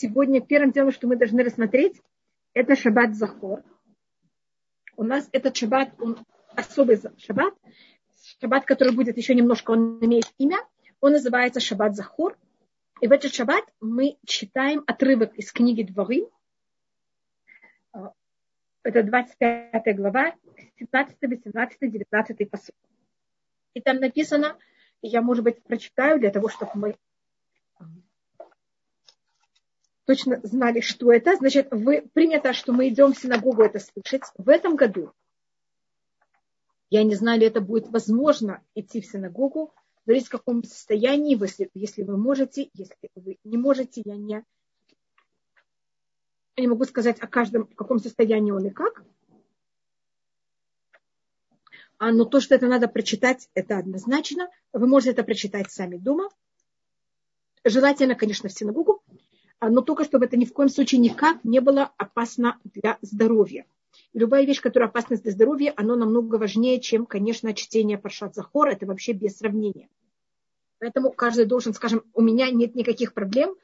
сегодня первым делом, что мы должны рассмотреть, это шаббат Захор. У нас этот шаббат, он особый шаббат, шаббат, который будет еще немножко, он имеет имя, он называется шаббат Захор. И в этот шаббат мы читаем отрывок из книги Дворы. Это 25 глава, 17, 18, 19 посыл. И там написано, я, может быть, прочитаю для того, чтобы мы точно знали, что это. Значит, вы, принято, что мы идем в синагогу это слышать. В этом году, я не знаю, ли это будет возможно идти в синагогу, смотрите, в каком состоянии, вы, если вы можете, если вы не можете, я не, я не могу сказать о каждом, в каком состоянии он и как. А, но то, что это надо прочитать, это однозначно. Вы можете это прочитать сами дома. Желательно, конечно, в синагогу. А, но только чтобы это ни в коем случае никак не было опасно для здоровья. любая вещь, которая опасна для здоровья, она намного важнее, чем, конечно, чтение Паршат Захор. Это вообще без сравнения. Поэтому каждый должен, скажем, у меня нет никаких проблем.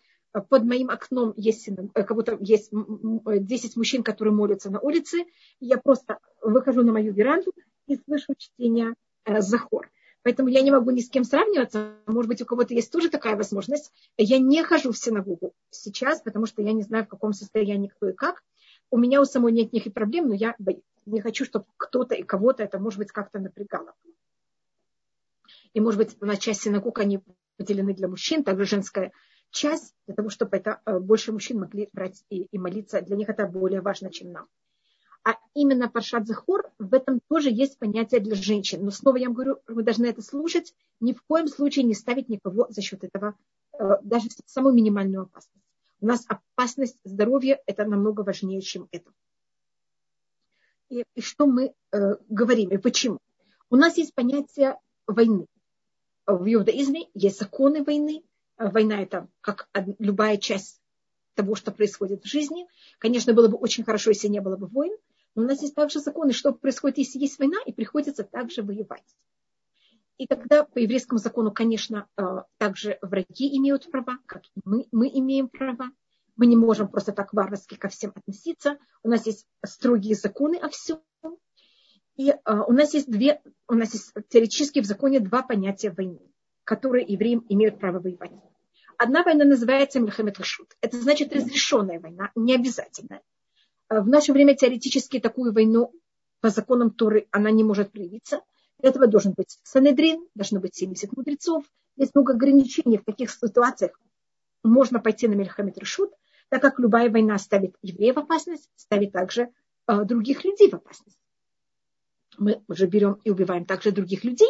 Под моим окном есть, э, кого-то есть 10 мужчин, которые молятся на улице. Я просто выхожу на мою веранду и слышу чтение э, Захор. Поэтому я не могу ни с кем сравниваться. Может быть, у кого-то есть тоже такая возможность. Я не хожу в синагогу сейчас, потому что я не знаю, в каком состоянии кто и как. У меня у самой нет никаких проблем, но я не хочу, чтобы кто-то и кого-то это, может быть, как-то напрягало. И, может быть, на часть синагог они поделены для мужчин, также женская часть, для того, чтобы это э, больше мужчин могли брать и, и молиться. Для них это более важно, чем нам а именно Паршат Захор, в этом тоже есть понятие для женщин. Но снова я вам говорю, вы должны это слушать, ни в коем случае не ставить никого за счет этого, э, даже самую минимальную опасность. У нас опасность здоровья – это намного важнее, чем это. И, и что мы э, говорим, и почему? У нас есть понятие войны. В иудаизме есть законы войны. Война – это как любая часть того, что происходит в жизни. Конечно, было бы очень хорошо, если не было бы войн, но у нас есть также законы, что происходит, если есть война, и приходится также воевать. И тогда по еврейскому закону, конечно, э, также враги имеют права, как и мы, мы имеем права. Мы не можем просто так варварски ко всем относиться. У нас есть строгие законы о всем. И э, у нас есть две, у нас есть теоретически в законе два понятия войны, которые евреи имеют право воевать. Одна война называется Мельхамед Рашут. Это значит разрешенная война, не обязательная. Э, в наше время теоретически такую войну по законам Торы она не может проявиться. Для этого должен быть Санедрин, должно быть 70 мудрецов. Есть много ограничений, в каких ситуациях можно пойти на Мельхамед Решут, так как любая война ставит евреев в опасность, ставит также э, других людей в опасность. Мы уже берем и убиваем также других людей,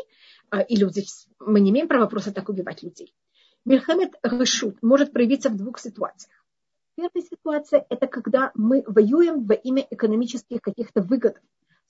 э, и люди, мы не имеем права просто так убивать людей. Мельхамед Решут может проявиться в двух ситуациях. Первая ситуация – это когда мы воюем во имя экономических каких-то выгод.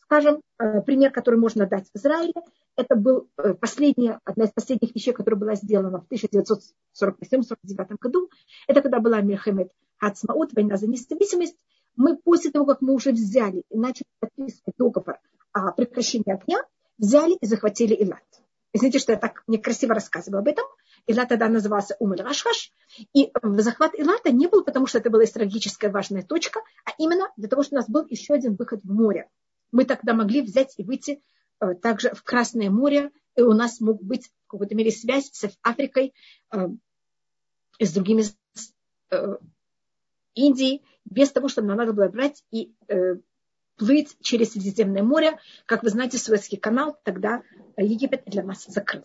Скажем, э, пример, который можно дать в Израиле, это был э, последняя, одна из последних вещей, которая была сделана в 1947-1949 году. Это когда была Мельхамед Хацмаут, война за независимость. Мы после того, как мы уже взяли и начали подписывать договор о прекращении огня, взяли и захватили Илат. Извините, что я так некрасиво рассказываю об этом – Илат тогда назывался Умель Рашхаш. И захват Илата не был потому, что это была стратегическая важная точка, а именно для того, что у нас был еще один выход в море. Мы тогда могли взять и выйти э, также в Красное море, и у нас мог быть в какой-то мере связь с Африкой э, с другими э, Индией, без того, чтобы нам надо было брать и плыть через Средиземное море. Как вы знаете, Суэцкий канал тогда Египет для нас закрыл.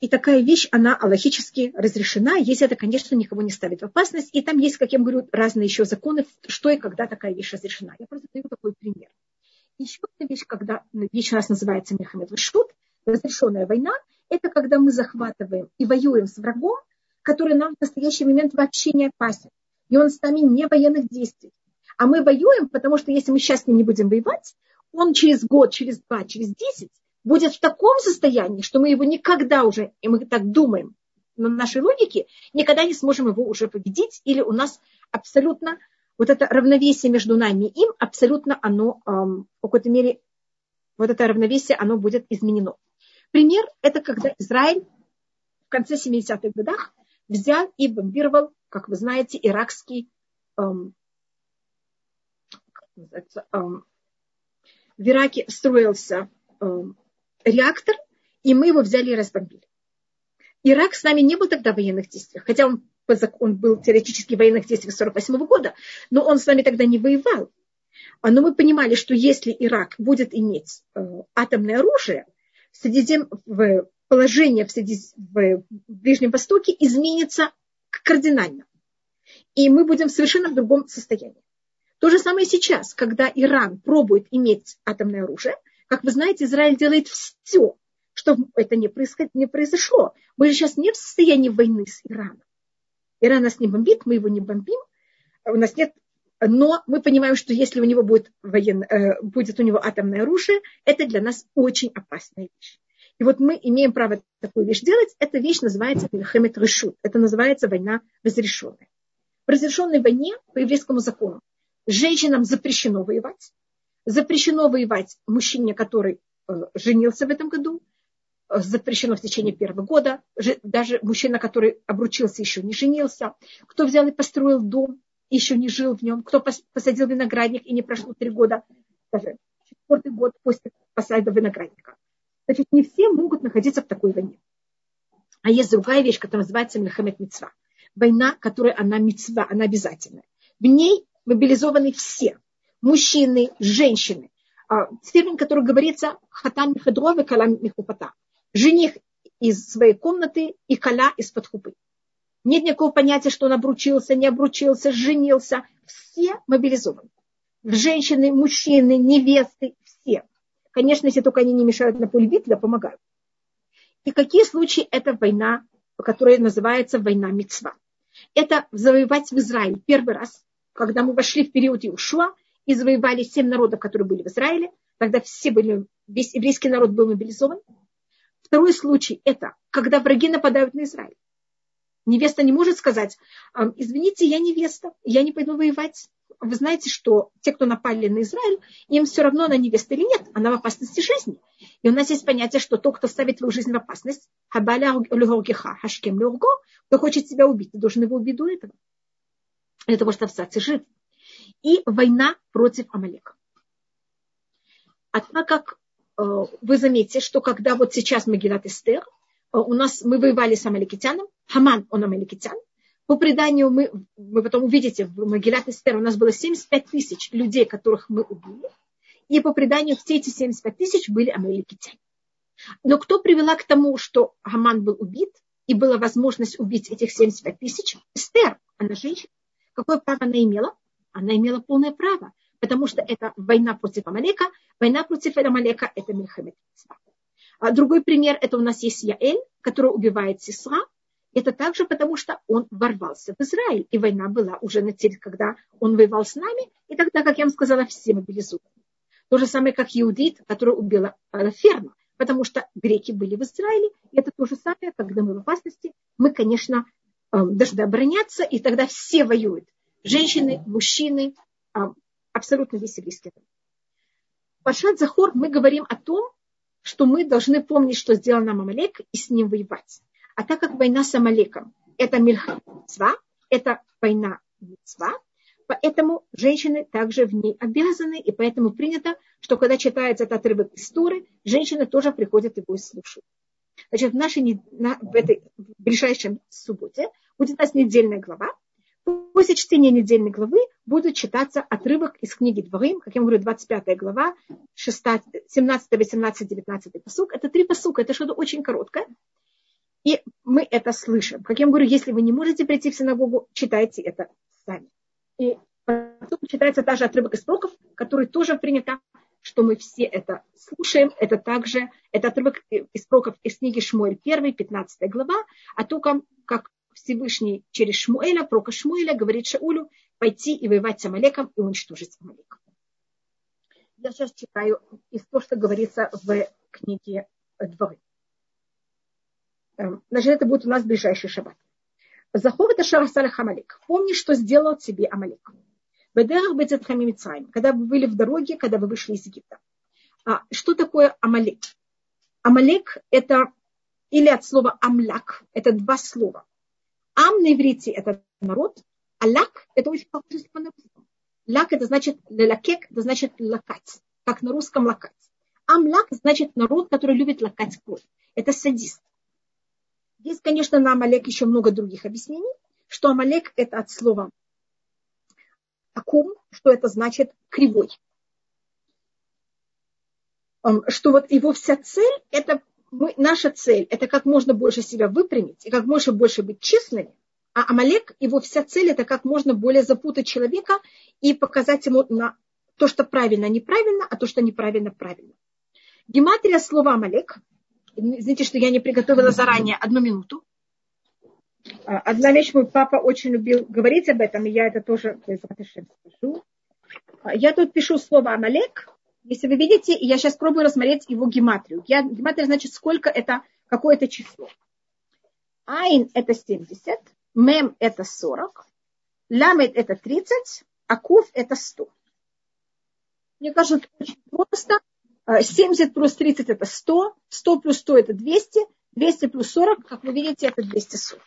И такая вещь, она аллахически разрешена, если это, конечно, никого не ставит в опасность. И там есть, как я говорю, разные еще законы, что и когда такая вещь разрешена. Я просто даю такой пример. Еще одна вещь, когда вещь у нас называется Мехамед Шут, разрешенная война, это когда мы захватываем и воюем с врагом, который нам в настоящий момент вообще не опасен. И он с нами не военных действий. А мы воюем, потому что если мы сейчас с ним не будем воевать, он через год, через два, через десять будет в таком состоянии, что мы его никогда уже, и мы так думаем, на нашей логике, никогда не сможем его уже победить, или у нас абсолютно вот это равновесие между нами и им, абсолютно оно, эм, в какой-то мере, вот это равновесие, оно будет изменено. Пример – это когда Израиль в конце 70-х годах взял и бомбировал, как вы знаете, иракский эм, эм, в Ираке строился эм, реактор, и мы его взяли и разбомбили. Ирак с нами не был тогда в военных действиях, хотя он, он был теоретически в военных действиях 1948 года, но он с нами тогда не воевал. А, но мы понимали, что если Ирак будет иметь э, атомное оружие, Средизем, положение в, Средиз... в Ближнем Востоке изменится кардинально. И мы будем совершенно в другом состоянии. То же самое сейчас, когда Иран пробует иметь атомное оружие, как вы знаете, Израиль делает все, чтобы это не, происход... не произошло. Мы же сейчас не в состоянии войны с Ираном. Иран нас не бомбит, мы его не бомбим. У нас нет но мы понимаем, что если у него будет, воен, э, будет у него атомное оружие, это для нас очень опасная вещь. И вот мы имеем право такую вещь делать. Эта вещь называется Мельхемет Решут. Это называется война разрешенная. В разрешенной войне по еврейскому закону женщинам запрещено воевать. Запрещено воевать мужчине, который э, женился в этом году. Э, запрещено в течение первого года. Даже мужчина, который обручился, еще не женился. Кто взял и построил дом, еще не жил в нем, кто посадил виноградник и не прошло три года, даже четвертый год после посадки виноградника. Значит, не все могут находиться в такой войне. А есть другая вещь, которая называется Мельхамед Мицва. Война, которая она мицва, она обязательная. В ней мобилизованы все. Мужчины, женщины. А, термин, который говорится хатан михадрова калам михупата. Жених из своей комнаты и каля из-под хупы. Нет никакого понятия, что он обручился, не обручился, женился. Все мобилизованы. Женщины, мужчины, невесты, все. Конечно, если только они не мешают на поле битвы, а помогают. И какие случаи это война, которая называется война Мицва? Это завоевать в Израиле первый раз, когда мы вошли в период Иушуа и завоевали семь народов, которые были в Израиле. Тогда все были, весь еврейский народ был мобилизован. Второй случай – это когда враги нападают на Израиль. Невеста не может сказать, извините, я невеста, я не пойду воевать. Вы знаете, что те, кто напали на Израиль, им все равно она невеста или нет, она в опасности жизни. И у нас есть понятие, что тот, кто ставит твою жизнь в опасность, хашкем кто хочет тебя убить, ты должен его убить до этого. Для того, чтобы остаться жив. И война против Амалека. А так как э, вы заметите, что когда вот сейчас Магилат Эстер, Э, у нас мы воевали с амаликитяном, Хаман, он амаликитян. По преданию мы, вы потом увидите, в Могилят Эстер у нас было 75 тысяч людей, которых мы убили. И по преданию все эти 75 тысяч были амаликитяне. Но кто привела к тому, что Хаман был убит, и была возможность убить этих 75 тысяч? Эстер, она женщина. Какое право она имела? Она имела полное право, потому что это война против Амалека. Война против Амалека – это Мельхамед. А другой пример, это у нас есть Яэль, который убивает Сесра. Это также потому, что он ворвался в Израиль, и война была уже на теле, когда он воевал с нами, и тогда, как я вам сказала, все мобилизованы. То же самое, как Иудит, который убила Ферма, потому что греки были в Израиле, и это то же самое, когда мы в опасности, мы, конечно, э, должны обороняться, и тогда все воюют. Женщины, мужчины, э, абсолютно весь еврейский народ. Пашат Захор мы говорим о том, что мы должны помнить, что сделал нам Амалек, и с ним воевать. А так как война с Амалеком – это мильхамцва, это война мецва, поэтому женщины также в ней обязаны, и поэтому принято, что когда читается этот отрывок истории, женщины тоже приходят его и слушают. Значит, в нашей на, в этой в ближайшем субботе будет у нас недельная глава, После чтения недельной главы будет читаться отрывок из книги Дворим, как я говорю, 25 глава, 17, 18, 19 посук. Это три посука, это что-то очень короткое. И мы это слышим. Как я говорю, если вы не можете прийти в синагогу, читайте это сами. И потом читается также отрывок из пророков, который тоже принято, что мы все это слушаем. Это также, это отрывок из пророков из книги Шмуэль 1, 15 глава, о том, как Всевышний через Шмуэля, прока Шмуэля, говорит Шаулю пойти и воевать с Амалеком и уничтожить Амалек. Я сейчас читаю из того, что говорится в книге Дворы. Эм, значит, это будет у нас ближайший шаббат. Захов это Шарасалях Амалек. Помни, что сделал тебе Амалек. Когда вы были в дороге, когда вы вышли из Египта. А что такое Амалек? Амалек это или от слова амляк, это два слова. Ам на иврите – это народ, а лак – это очень похоже слово на русском. Лак – это значит лакек, это значит лакать, как на русском лакать. Амлак значит народ, который любит лакать кровь. Это садист. Есть, конечно, на Амалек еще много других объяснений, что Амалек – это от слова акум, что это значит кривой. Что вот его вся цель – это мы, наша цель – это как можно больше себя выпрямить и как можно больше быть честными, а Амалек, его вся цель – это как можно более запутать человека и показать ему на то, что правильно, неправильно, а то, что неправильно, правильно. Гематрия слова Амалек. Извините, что я не приготовила заранее одну минуту. А, одна вещь, мой папа очень любил говорить об этом, и я это тоже скажу. А, я тут пишу слово Амалек. Если вы видите, я сейчас пробую рассмотреть его гематрию. Я, гематрия значит, сколько это, какое это число. Айн это 70, мем это 40, ламет это 30, а куф это 100. Мне кажется, очень просто. 70 плюс 30 это 100, 100 плюс 100 это 200, 200 плюс 40, как вы видите, это 240.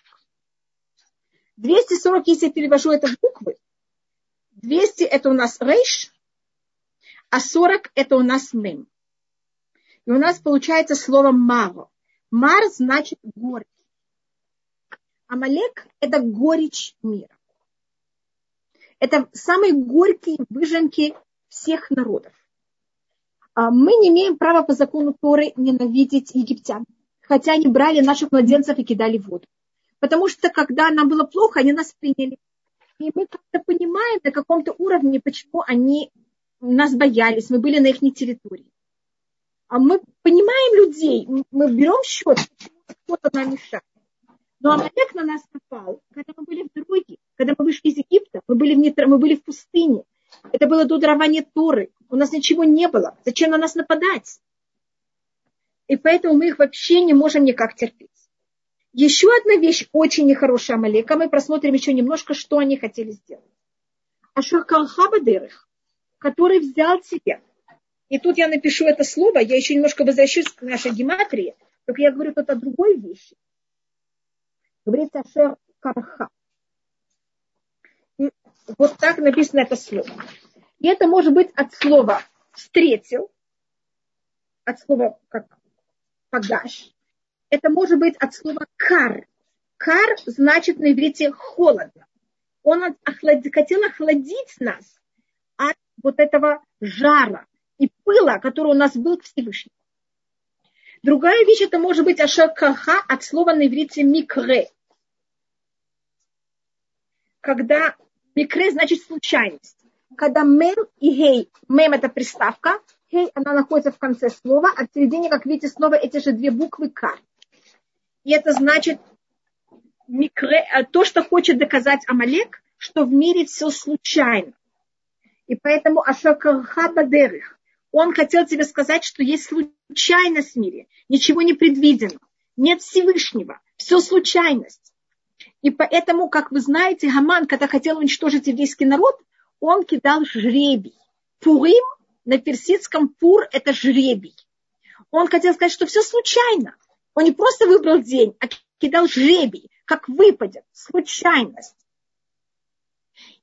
240, если я перевожу это в буквы, 200 это у нас рейш, а 40 это у нас мем. И у нас получается слово маво. Мар значит горечь. Амалек – это горечь мира. Это самые горькие выжимки всех народов. А мы не имеем права по закону Торы ненавидеть египтян, хотя они брали наших младенцев и кидали в воду. Потому что когда нам было плохо, они нас приняли. И мы как-то понимаем на каком-то уровне, почему они нас боялись, мы были на их территории. А мы понимаем людей, мы берем счет, кто-то нам мешает. Но Амалек на нас напал, когда мы были в дороге, когда мы вышли из Египта, мы были в, мы были в пустыне. Это было до дарования Торы. У нас ничего не было. Зачем на нас нападать? И поэтому мы их вообще не можем никак терпеть. Еще одна вещь очень нехорошая Амалека. Мы просмотрим еще немножко, что они хотели сделать. Ашуркалхабадырых, который взял себе. И тут я напишу это слово, я еще немножко возвращусь к нашей гематрии, только я говорю тут о другой вещи. Говорится Ашер Карха. И вот так написано это слово. И это может быть от слова встретил, от слова как погаш. Это может быть от слова кар. Кар значит на иврите холодно. Он охлад... хотел охладить нас вот этого жара и пыла, который у нас был к Всевышнему. Другая вещь, это может быть ашакаха от слова на иврите микре. Когда микре значит случайность когда мем и гей, мем это приставка, гей она находится в конце слова, а в середине, как видите, снова эти же две буквы К. И это значит микре, э, то, что хочет доказать Амалек, что в мире все случайно. И поэтому Ашакарха Бадерих, он хотел тебе сказать, что есть случайность в мире, ничего не предвидено, нет Всевышнего, все случайность. И поэтому, как вы знаете, Гаман, когда хотел уничтожить еврейский народ, он кидал жребий. Пурим на персидском пур – это жребий. Он хотел сказать, что все случайно. Он не просто выбрал день, а кидал жребий, как выпадет, случайность.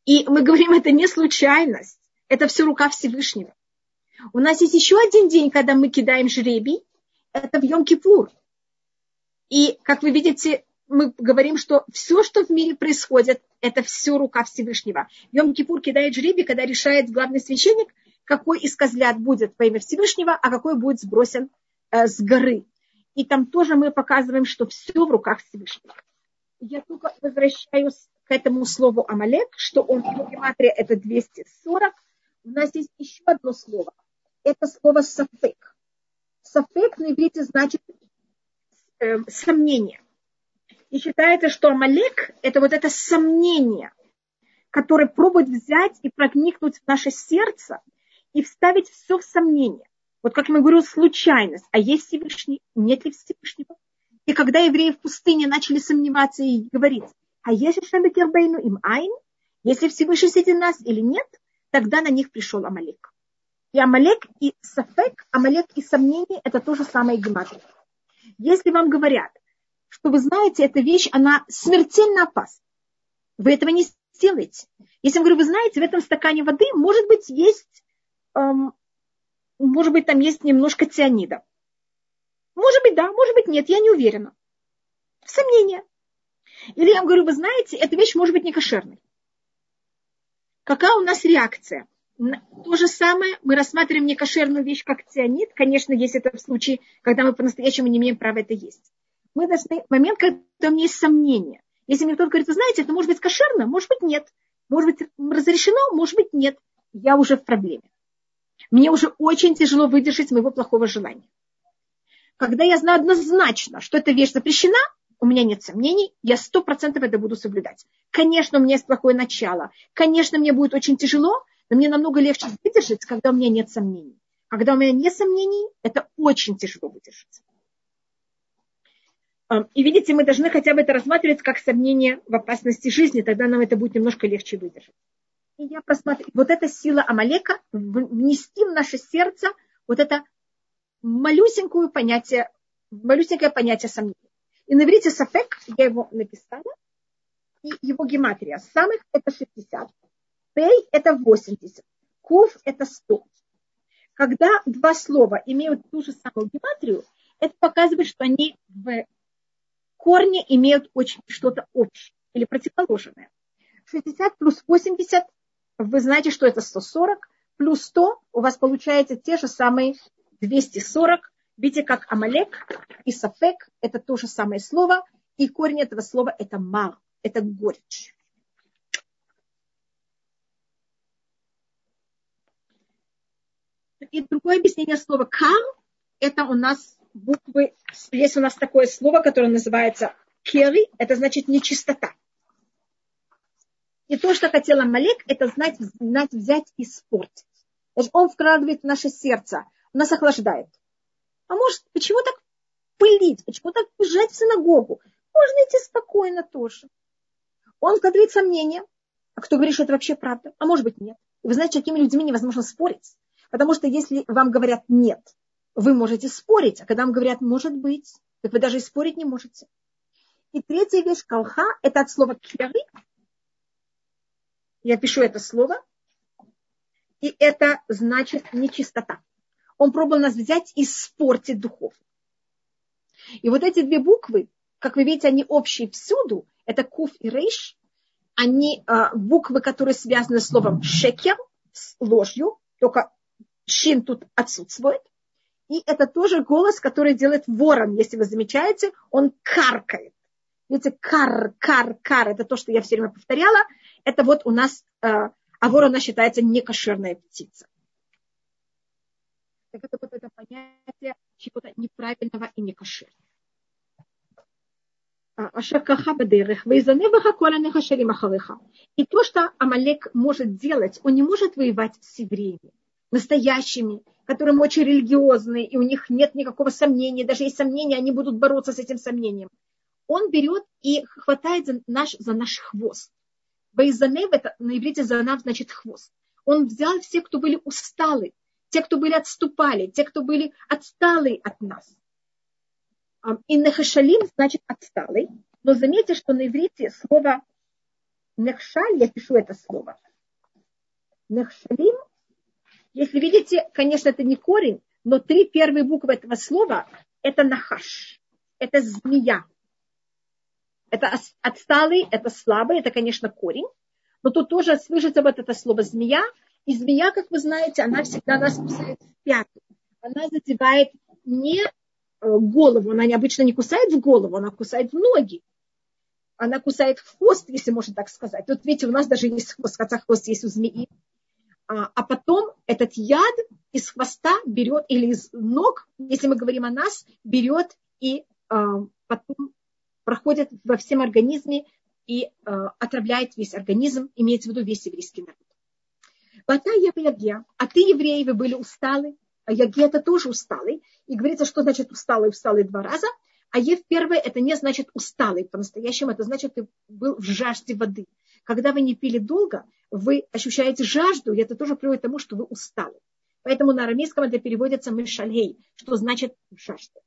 И мы говорим, это не случайность, это все рука Всевышнего. У нас есть еще один день, когда мы кидаем жребий, это в Йом-Кипур. И, как вы видите, мы говорим, что все, что в мире происходит, это все рука Всевышнего. Йом Кипур кидает жребий, когда решает главный священник, какой из козлят будет во имя Всевышнего, а какой будет сбросен э, с горы. И там тоже мы показываем, что все в руках Всевышнего. Я только возвращаюсь к этому слову Амалек, что он в гематрия это 240. У нас есть еще одно слово. Это слово сафек. Сафек на иврите значит э, сомнение. И считается, что Амалек – это вот это сомнение, которое пробует взять и проникнуть в наше сердце и вставить все в сомнение. Вот как я говорю, случайность. А есть Всевышний? Нет ли Всевышнего? И когда евреи в пустыне начали сомневаться и говорить, а если Шабекербейну им айн, если Всевышний среди нас или нет, тогда на них пришел Амалек. И Амалек и Сафек, Амалек и сомнение – это то же самое гематрия. Если вам говорят, что вы знаете, эта вещь, она смертельно опасна. Вы этого не сделаете. Если я говорю, вы знаете, в этом стакане воды, может быть, есть, эм, может быть, там есть немножко цианида. Может быть, да, может быть, нет, я не уверена. Сомнения. Или я вам говорю, вы знаете, эта вещь может быть не кошерной. Какая у нас реакция? То же самое мы рассматриваем некошерную вещь, как цианид. Конечно, есть это в случае, когда мы по-настоящему не имеем права это есть. Мы должны, момент, когда у меня есть сомнения. Если мне кто-то говорит, вы знаете, это может быть кошерно, может быть нет. Может быть разрешено, может быть нет. Я уже в проблеме. Мне уже очень тяжело выдержать моего плохого желания. Когда я знаю однозначно, что эта вещь запрещена, у меня нет сомнений, я сто процентов это буду соблюдать. Конечно, у меня есть плохое начало. Конечно, мне будет очень тяжело, но мне намного легче выдержать, когда у меня нет сомнений. Когда у меня нет сомнений, это очень тяжело выдержать. И видите, мы должны хотя бы это рассматривать как сомнение в опасности жизни, тогда нам это будет немножко легче выдержать. И я просматриваю, вот эта сила Амалека, внести в наше сердце вот это малюсенькое понятие, малюсенькое понятие сомнения. И на иврите сафек, я его написала, и его гематрия самых это 60, пей это 80, кув это 100. Когда два слова имеют ту же самую гематрию, это показывает, что они в корне имеют очень что-то общее или противоположное. 60 плюс 80, вы знаете, что это 140, плюс 100 у вас получается те же самые 240. Видите, как Амалек и Сафек – это то же самое слово, и корень этого слова – это мар, это горечь. И другое объяснение слова кар – это у нас буквы, есть у нас такое слово, которое называется кери, это значит нечистота. И то, что хотел Амалек, это знать, знать взять и испортить. Он вкладывает в наше сердце нас охлаждает. А может, почему так пылить, почему так бежать в синагогу? Можно идти спокойно тоже. Он вкладывает сомнения. А кто говорит, что это вообще правда? А может быть, нет. И вы знаете, с такими людьми невозможно спорить. Потому что если вам говорят нет, вы можете спорить. А когда вам говорят может быть, так вы даже и спорить не можете. И третья вещь, колха, это от слова кери. Я пишу это слово. И это значит нечистота он пробовал нас взять и испортить духовно. И вот эти две буквы, как вы видите, они общие всюду. Это куф и рейш. Они а, буквы, которые связаны с словом шекер, с ложью, только шин тут отсутствует. И это тоже голос, который делает ворон, если вы замечаете, он каркает. Видите, кар, кар, кар, это то, что я все время повторяла. Это вот у нас, э, а ворона считается некошерная птица так это вот это понятие чего-то неправильного и некошерного. И то, что Амалек может делать, он не может воевать с евреями, настоящими, которые очень религиозные, и у них нет никакого сомнения, даже есть сомнения, они будут бороться с этим сомнением. Он берет и хватает за наш, за наш хвост. Бейзанев, это на иврите занав значит хвост. Он взял всех, кто были усталы, те, кто были отступали, те, кто были отсталые от нас. И нехашалим значит отсталый. Но заметьте, что на иврите слово нехшаль, я пишу это слово. Нехшалим, если видите, конечно, это не корень, но три первые буквы этого слова – это нахаш, это змея. Это отсталый, это слабый, это, конечно, корень. Но тут тоже слышится вот это слово змея, и змея, как вы знаете, она всегда нас кусает в пятку. Она задевает не э, голову, она обычно не кусает в голову, она кусает в ноги. Она кусает хвост, если можно так сказать. Тут, видите, у нас даже есть хвост, хотя хвост есть у змеи. А, а потом этот яд из хвоста берет, или из ног, если мы говорим о нас, берет и а, потом проходит во всем организме и а, отравляет весь организм, имеется в виду весь еврейский народ. Бата яге, а ты, евреи, вы были усталы, а яге это тоже усталый. И говорится, что значит усталый, усталый два раза. А ев первое, это не значит усталый по-настоящему, это значит, ты был в жажде воды. Когда вы не пили долго, вы ощущаете жажду, и это тоже приводит к тому, что вы усталы. Поэтому на арамейском это переводится мешалей, что значит жажда.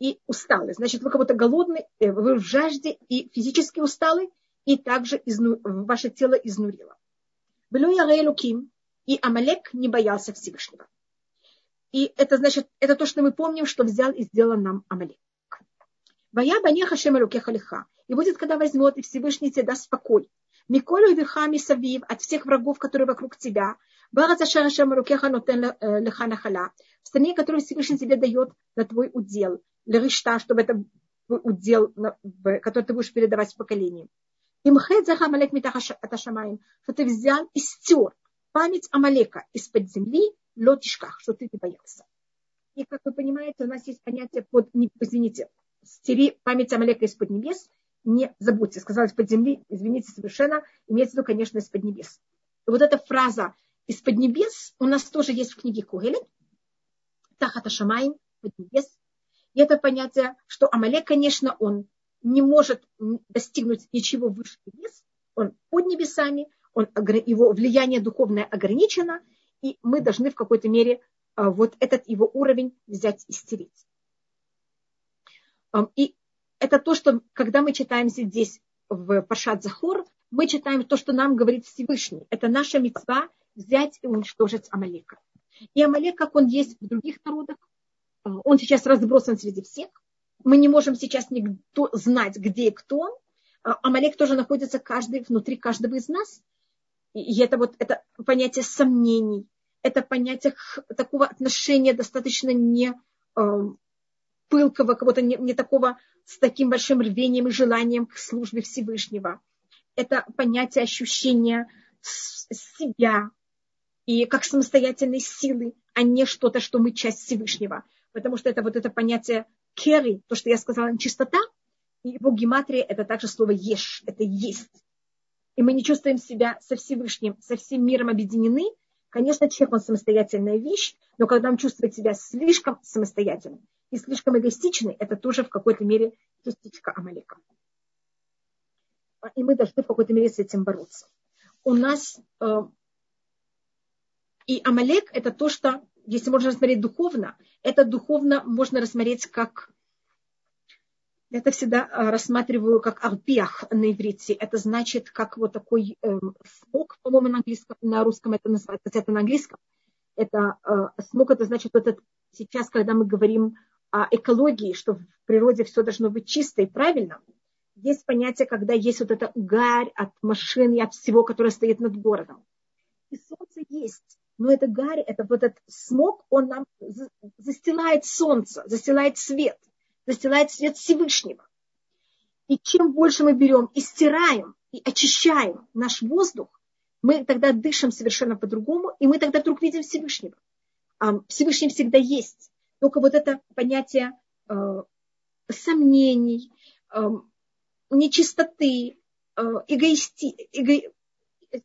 и усталы. Значит, вы кого-то голодны, э, вы в жажде и физически усталы, и также изну... ваше тело изнурило. И Амалек не боялся Всевышнего. И это значит, это то, что мы помним, что взял и сделал нам Амалек. Вая банеха шемалюкеха лиха. И будет, когда возьмет, и Всевышний тебе даст покой. Миколю вихами савив от всех врагов, которые вокруг тебя. В стране, которую Всевышний тебе дает на твой удел. Леришта, чтобы это удел, который ты будешь передавать в поколение. Имхет захамалек аташамаем, что ты взял и стер память Амалека из-под земли, лотишках, что ты не боялся. И, как вы понимаете, у нас есть понятие под, извините, стери память Амалека из-под небес, не забудьте, сказал из-под земли, извините совершенно, имеется в виду, конечно, из-под небес. И вот эта фраза из-под небес у нас тоже есть в книге Кугелет, Тахата Шамайн, под небес. И это понятие, что Амалек, конечно, он не может достигнуть ничего выше небес, он под небесами, он, его влияние духовное ограничено, и мы должны в какой-то мере а, вот этот его уровень взять и стереть. И это то, что когда мы читаем здесь в Пашат Захор, мы читаем то, что нам говорит Всевышний. Это наша мецва взять и уничтожить Амалека. И Амалек, как он есть в других народах, а, он сейчас разбросан среди всех. Мы не можем сейчас никто знать, где кто он. А, Амалек тоже находится каждый, внутри каждого из нас. И это вот это понятие сомнений, это понятие такого отношения достаточно не э, пылкого, кого-то не, не такого с таким большим рвением и желанием к службе Всевышнего. Это понятие ощущения себя и как самостоятельной силы, а не что-то, что мы часть Всевышнего. Потому что это вот это понятие керри, то, что я сказала, чистота, и его гематрия – это также слово ешь, это есть и мы не чувствуем себя со Всевышним, со всем миром объединены, конечно, человек, он самостоятельная вещь, но когда он чувствует себя слишком самостоятельным и слишком эгоистичным, это тоже в какой-то мере частичка Амалека. И мы должны в какой-то мере с этим бороться. У нас э, и Амалек это то, что, если можно рассмотреть духовно, это духовно можно рассмотреть как это всегда а, рассматриваю как арпиах на иврите. Это значит, как вот такой э, смог, по-моему, на английском, на русском это называется, это на английском. Это э, смог, это значит вот этот, сейчас, когда мы говорим о экологии, что в природе все должно быть чисто и правильно, есть понятие, когда есть вот эта гарь от машин и от всего, которое стоит над городом. И солнце есть, но это гарь, это вот этот смог, он нам застилает солнце, застилает свет застилает свет Всевышнего. И чем больше мы берем и стираем, и очищаем наш воздух, мы тогда дышим совершенно по-другому, и мы тогда вдруг видим Всевышнего. А Всевышний всегда есть. Только вот это понятие э, сомнений, э, нечистоты, э, эгоисти, эго,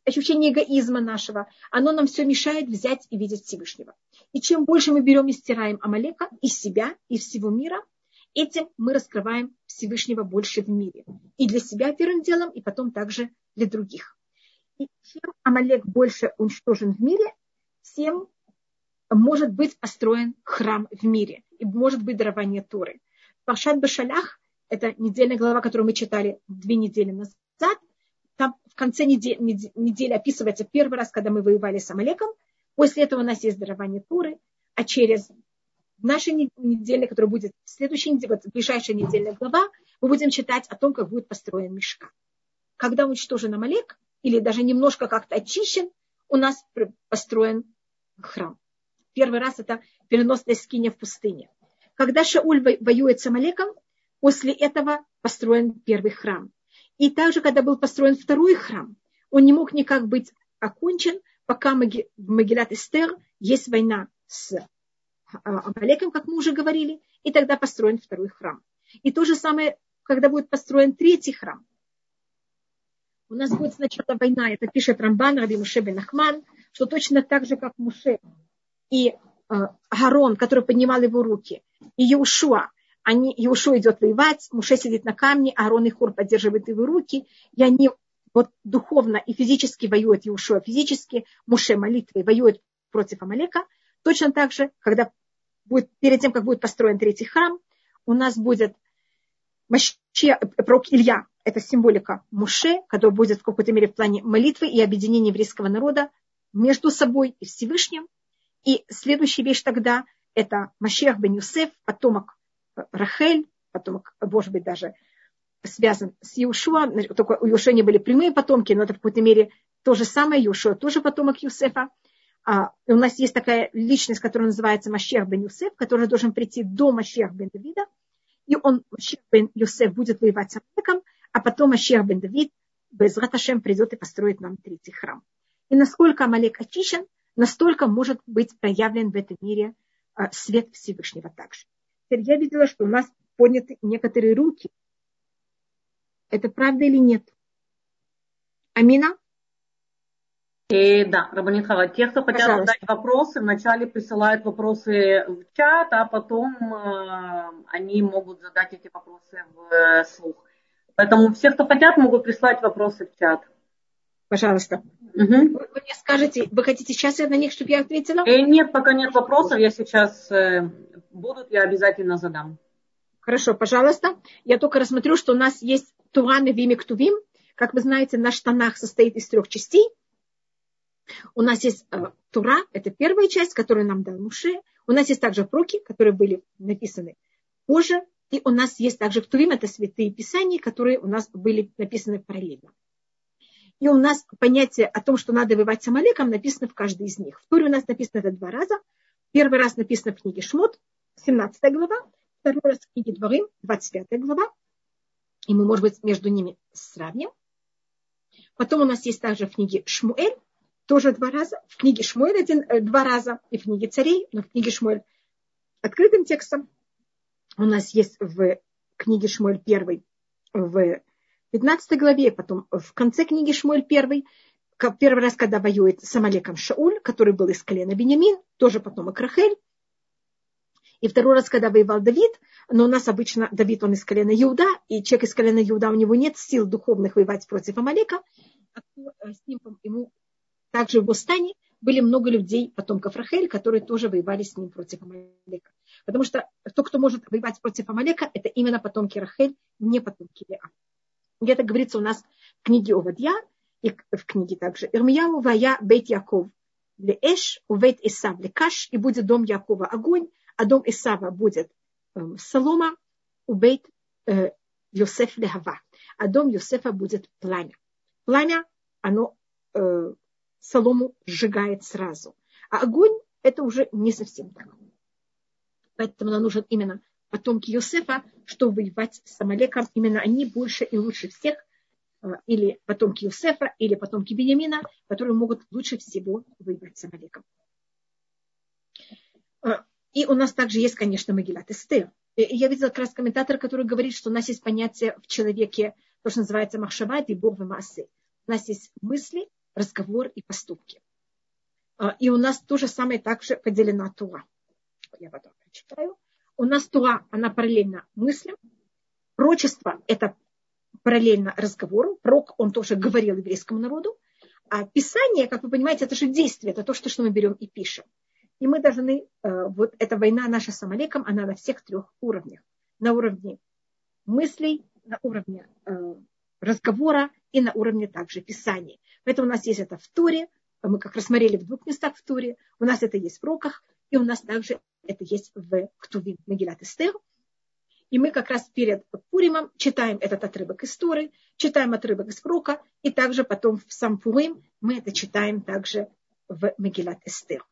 ощущение эгоизма нашего, оно нам все мешает взять и видеть Всевышнего. И чем больше мы берем и стираем Амалека из себя, из всего мира, Этим мы раскрываем Всевышнего больше в мире. И для себя первым делом, и потом также для других. И чем Амалек больше уничтожен в мире, тем может быть построен храм в мире. И может быть дарование Торы. Пашат Башалях, это недельная глава, которую мы читали две недели назад, в конце недели, недели описывается первый раз, когда мы воевали с Амалеком. После этого у нас есть дарование Туры, а через в нашей неделе, которая будет в следующей неделе, вот ближайшая недельная глава, мы будем читать о том, как будет построен мешка. Когда уничтожен Амалек, или даже немножко как-то очищен, у нас построен храм. Первый раз это переносная скиня в пустыне. Когда Шауль воюет с Амалеком, после этого построен первый храм. И также, когда был построен второй храм, он не мог никак быть окончен, пока в Магилат Эстер есть война с Амалеком, как мы уже говорили, и тогда построен второй храм. И то же самое, когда будет построен третий храм. У нас будет сначала война, это пишет Рамбан, Раби Муше бен Ахман, что точно так же, как Муше и э, Гарон, который поднимал его руки, и Иешуа, они, Иешуа идет воевать, Муше сидит на камне, Аарон и Хур поддерживают его руки, и они вот духовно и физически воюют Иешуа физически, Муше молитвой воюет против Амалека, точно так же, когда будет, перед тем, как будет построен третий храм, у нас будет Маше, пророк Илья, это символика Муше, который будет в какой-то мере в плане молитвы и объединения еврейского народа между собой и Всевышним. И следующая вещь тогда – это Машех бен Юсеф, потомок Рахель, потомок, может быть, даже связан с Иушуа, только у Иушуа не были прямые потомки, но это в какой-то мере то же самое, Иушуа тоже потомок Юсефа. А, у нас есть такая личность, которая называется Машех бен Юсеф, который должен прийти до Машех бен Давида, и он, Машех бен Юсеф, будет воевать с Амалеком, а потом Машех бен Давид без Раташем придет и построит нам третий храм. И насколько Амалек очищен, настолько может быть проявлен в этом мире а, свет Всевышнего также. Теперь я видела, что у нас подняты некоторые руки. Это правда или нет? Амина? И, да, Рабанит Хава, те, кто хотят Пожалуйста. задать вопросы, вначале присылают вопросы в чат, а потом э, они могут задать эти вопросы в э, слух. Поэтому все, кто хотят, могут прислать вопросы в чат. Пожалуйста. Угу. Вы, вы мне скажете, вы хотите сейчас я на них, чтобы я ответила? Э, нет, пока нет вопросов. Я сейчас э, будут, я обязательно задам. Хорошо, пожалуйста. Я только рассмотрю, что у нас есть Тураны Вими Ктувим. Как вы знаете, наш Танах состоит из трех частей. У нас есть э, Тура, это первая часть, которую нам дал Муше. У нас есть также проки, которые были написаны позже. И у нас есть также Ктувим, это святые писания, которые у нас были написаны параллельно. И у нас понятие о том, что надо воевать с Амалеком, написано в каждой из них. В Туре у нас написано это два раза. Первый раз написано в книге Шмот, 17 глава. Второй раз в книге Дворым, 25 глава. И мы, может быть, между ними сравним. Потом у нас есть также в книге Шмуэль, тоже два раза. В книге Шмуэль один, э, два раза. И в книге Царей, но в книге Шмуэль открытым текстом. У нас есть в книге Шмуэль первый в 15 главе, потом в конце книги Шмуэль первый, первый раз, когда воюет с Амалеком Шауль, который был из колена Бенямин, тоже потом и Крахель. И второй раз, когда воевал Давид, но у нас обычно Давид, он из колена Иуда, и человек из колена Иуда, у него нет сил духовных воевать против Амалека, а с ним ему также в Бустане были много людей, потомков Рахель, которые тоже воевали с ним против Амалека. Потому что тот, кто может воевать против Амалека, это именно потомки Рахель, не потомки Леа. И это говорится у нас в книге Овадья и в книге также Ирмияу Вая Бейт Яков Леэш, Увейт Исав Лекаш, и будет дом Якова огонь, а дом Исава будет э, солома, Убейт э, Йосеф Лехава, а дом Йосефа будет пламя. Пламя, оно э, солому сжигает сразу. А огонь это уже не совсем так. Поэтому нам нужен именно потомки Йосефа, чтобы воевать с Амалеком. Именно они больше и лучше всех, э, или потомки Юсефа, или потомки Бениамина, которые могут лучше всего воевать с Амалеком. И у нас также есть, конечно, Магилат Эстер. Я видела как раз комментатор, который говорит, что у нас есть понятие в человеке, то, что называется махшават и бог массы. У нас есть мысли, разговор и поступки. Э, и у нас то же самое также поделена Туа. Я потом прочитаю у нас Туа, она параллельно мыслям. Прочество – это параллельно разговору. Прок, он тоже говорил еврейскому народу. А Писание, как вы понимаете, это же действие, это то, что мы берем и пишем. И мы должны, э, вот эта война наша с Амалеком, она на всех трех уровнях. На уровне мыслей, на уровне э, разговора и на уровне также Писания. Поэтому у нас есть это в Туре, мы как рассмотрели в двух местах в Туре, у нас это есть в Роках, и у нас также это есть в Ктувим Мегилат Эстер. И мы как раз перед Пуримом читаем этот отрывок из Торы, читаем отрывок из Прока, и также потом в сам Пурим мы это читаем также в Мегилат Эстер.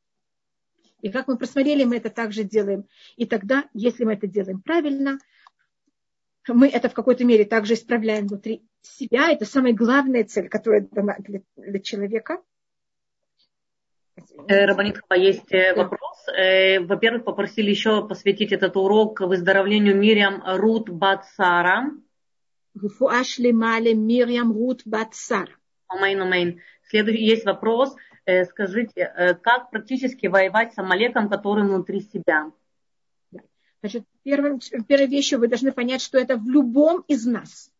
И как мы просмотрели, мы это также делаем. И тогда, если мы это делаем правильно, мы это в какой-то мере также исправляем внутри себя. Это самая главная цель, которая дана для, для человека. Э, Рабанит Хава, есть э, вопрос. Э, во-первых, попросили еще посвятить этот урок выздоровлению Мириам Рут בת Сара. Мириам Рут בת Сара. אמן, אמן. Следующий есть вопрос. Скажите, как практически воевать с Амалеком, который внутри себя? Значит, первым, первой вещью вы должны понять, что это в любом из нас.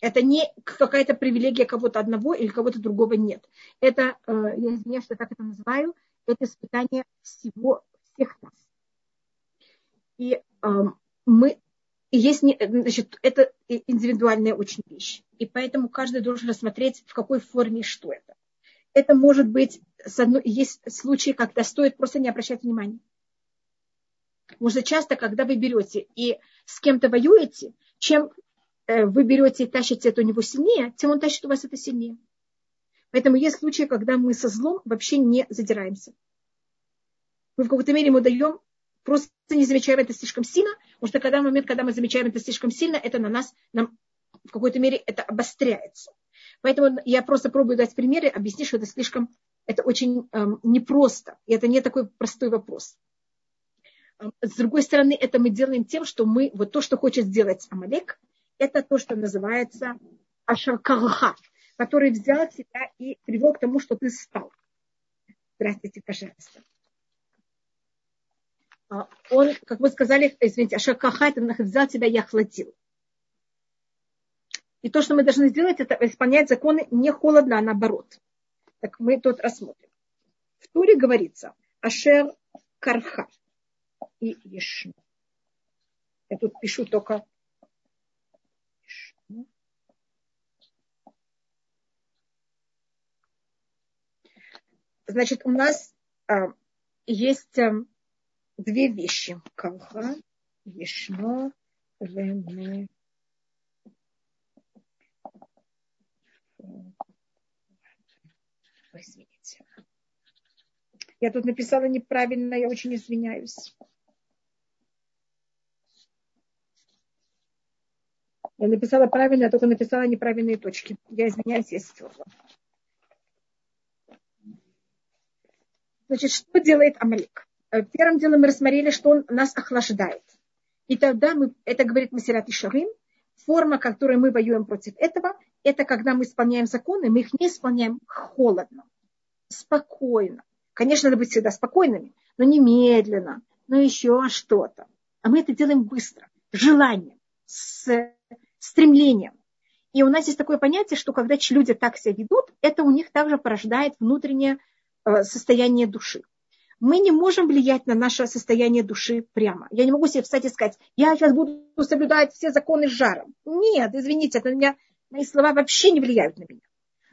Это не какая-то привилегия кого-то одного или кого-то другого нет. Это, э, я извиняюсь, что так это называю, это испытание всего, всех нас. И эм, мы есть, значит, это индивидуальная очень вещь. И поэтому каждый должен рассмотреть, в какой форме что это. Это может быть, с одной, есть случаи, когда стоит просто не обращать внимания. Потому что часто, когда вы берете и с кем-то воюете, чем э, вы берете и тащите это у него сильнее, тем он тащит у вас это сильнее. Поэтому есть случаи, когда мы со злом вообще не задираемся. Мы в какой-то мере ему даем, просто не замечаем это слишком сильно, потому что когда момент, когда мы замечаем это слишком сильно, это на нас, нам в какой-то мере это обостряется. Поэтому я просто пробую дать примеры, объяснить, что это слишком, это очень эм, непросто. И это не такой простой вопрос. Эм, с другой стороны, это мы делаем тем, что мы, вот то, что хочет сделать Амалек, это то, что называется ашаркарха, который взял тебя и привел к тому, что ты стал. Здравствуйте, пожалуйста. А, он, как вы сказали, извините, ашаркаха, это взял тебя и охладил. И то, что мы должны сделать, это исполнять законы не холодно, а наоборот. Так мы тут рассмотрим. В Туре говорится Ашер Карха и Ешну. Я тут пишу только Значит, у нас а, есть а, две вещи. Калха, Ешно, Извините. Я тут написала неправильно, я очень извиняюсь. Я написала правильно, я только написала неправильные точки. Я извиняюсь, я стерла. Значит, что делает Амалик? Э, первым делом мы рассмотрели, что он нас охлаждает. И тогда мы, это говорит Масират Ишарим, форма, которой мы воюем против этого, это когда мы исполняем законы, мы их не исполняем холодно, спокойно. Конечно, надо быть всегда спокойными, но не медленно, но еще что-то. А мы это делаем быстро, желанием, с стремлением. И у нас есть такое понятие, что когда люди так себя ведут, это у них также порождает внутреннее э, состояние души. Мы не можем влиять на наше состояние души прямо. Я не могу себе встать и сказать, я сейчас буду соблюдать все законы с жаром. Нет, извините, это меня, мои слова вообще не влияют на меня.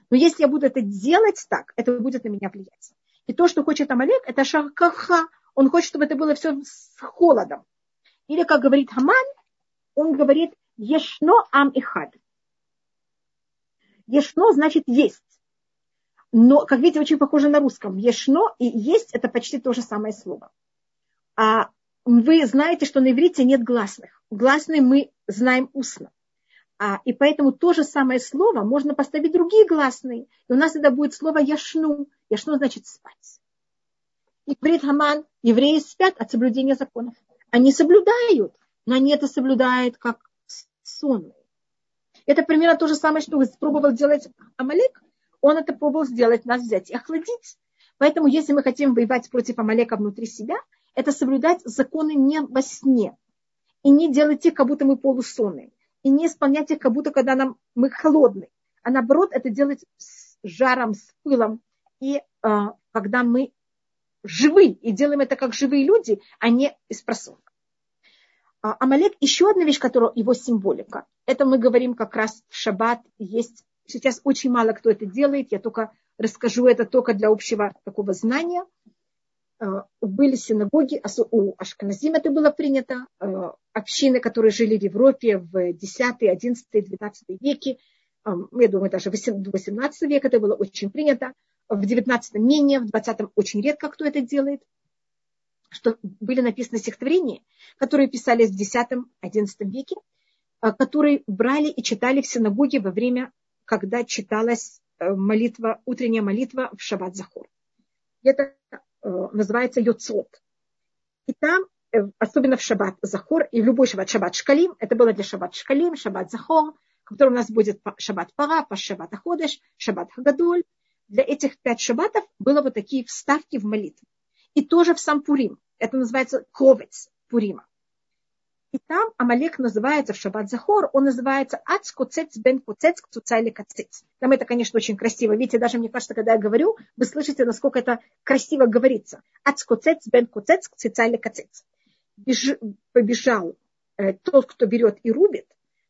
Но если я буду это делать так, это будет на меня влиять. И то, что хочет Амалек, это шаркаха. Он хочет, чтобы это было все с холодом. Или, как говорит Хаман, он говорит, ешно ам и хад. Ешно значит есть. Но, как видите, очень похоже на русском. Ешно и есть – это почти то же самое слово. А вы знаете, что на иврите нет гласных. Гласные мы знаем устно. А, и поэтому то же самое слово можно поставить другие гласные. И у нас тогда будет слово яшну. Яшну значит спать. И говорит Хаман, евреи спят от соблюдения законов. Они соблюдают, но они это соблюдают как сонные. Это примерно то же самое, что пробовал делать Амалек он это пробовал сделать, нас взять и охладить. Поэтому, если мы хотим воевать против Амалека внутри себя, это соблюдать законы не во сне. И не делать их, как будто мы полусонные. И не исполнять их, как будто когда нам, мы холодные. А наоборот, это делать с жаром, с пылом. И э, когда мы живы, и делаем это как живые люди, а не из просонка. А Амалек, еще одна вещь, которая его символика. Это мы говорим как раз в шаббат, есть Сейчас очень мало кто это делает, я только расскажу это только для общего такого знания. Э, были синагоги, у Ашканазим это было принято, э, общины, которые жили в Европе в 10, 11, 12 веке, э, я думаю, даже до 18 века это было очень принято, в 19 менее, в 20 очень редко кто это делает, что были написаны стихотворения, которые писались в 10-11 веке, которые брали и читали в синагоге во время когда читалась э, молитва, утренняя молитва в Шаббат Захор. Это э, называется Йоцот. И там, э, особенно в Шаббат Захор, и в любой Шаббат, Шаббат Шкалим, это было для Шаббат Шкалим, Шаббат Захор, который у нас будет Шаббат Пара, Шаббат Аходеш, Шаббат Хагадоль. Для этих пять шаббатов было вот такие вставки в молитву. И тоже в сам Пурим. Это называется ковец Пурима. И там Амалек называется в Шаббат Захор, он называется Ац Куцец Бен Куцец Кцуцайли Кацец. Там это, конечно, очень красиво. Видите, даже мне кажется, когда я говорю, вы слышите, насколько это красиво говорится. Ац Куцец Бен Куцец Кцуцайли Кацец. Побежал э, тот, кто берет и рубит,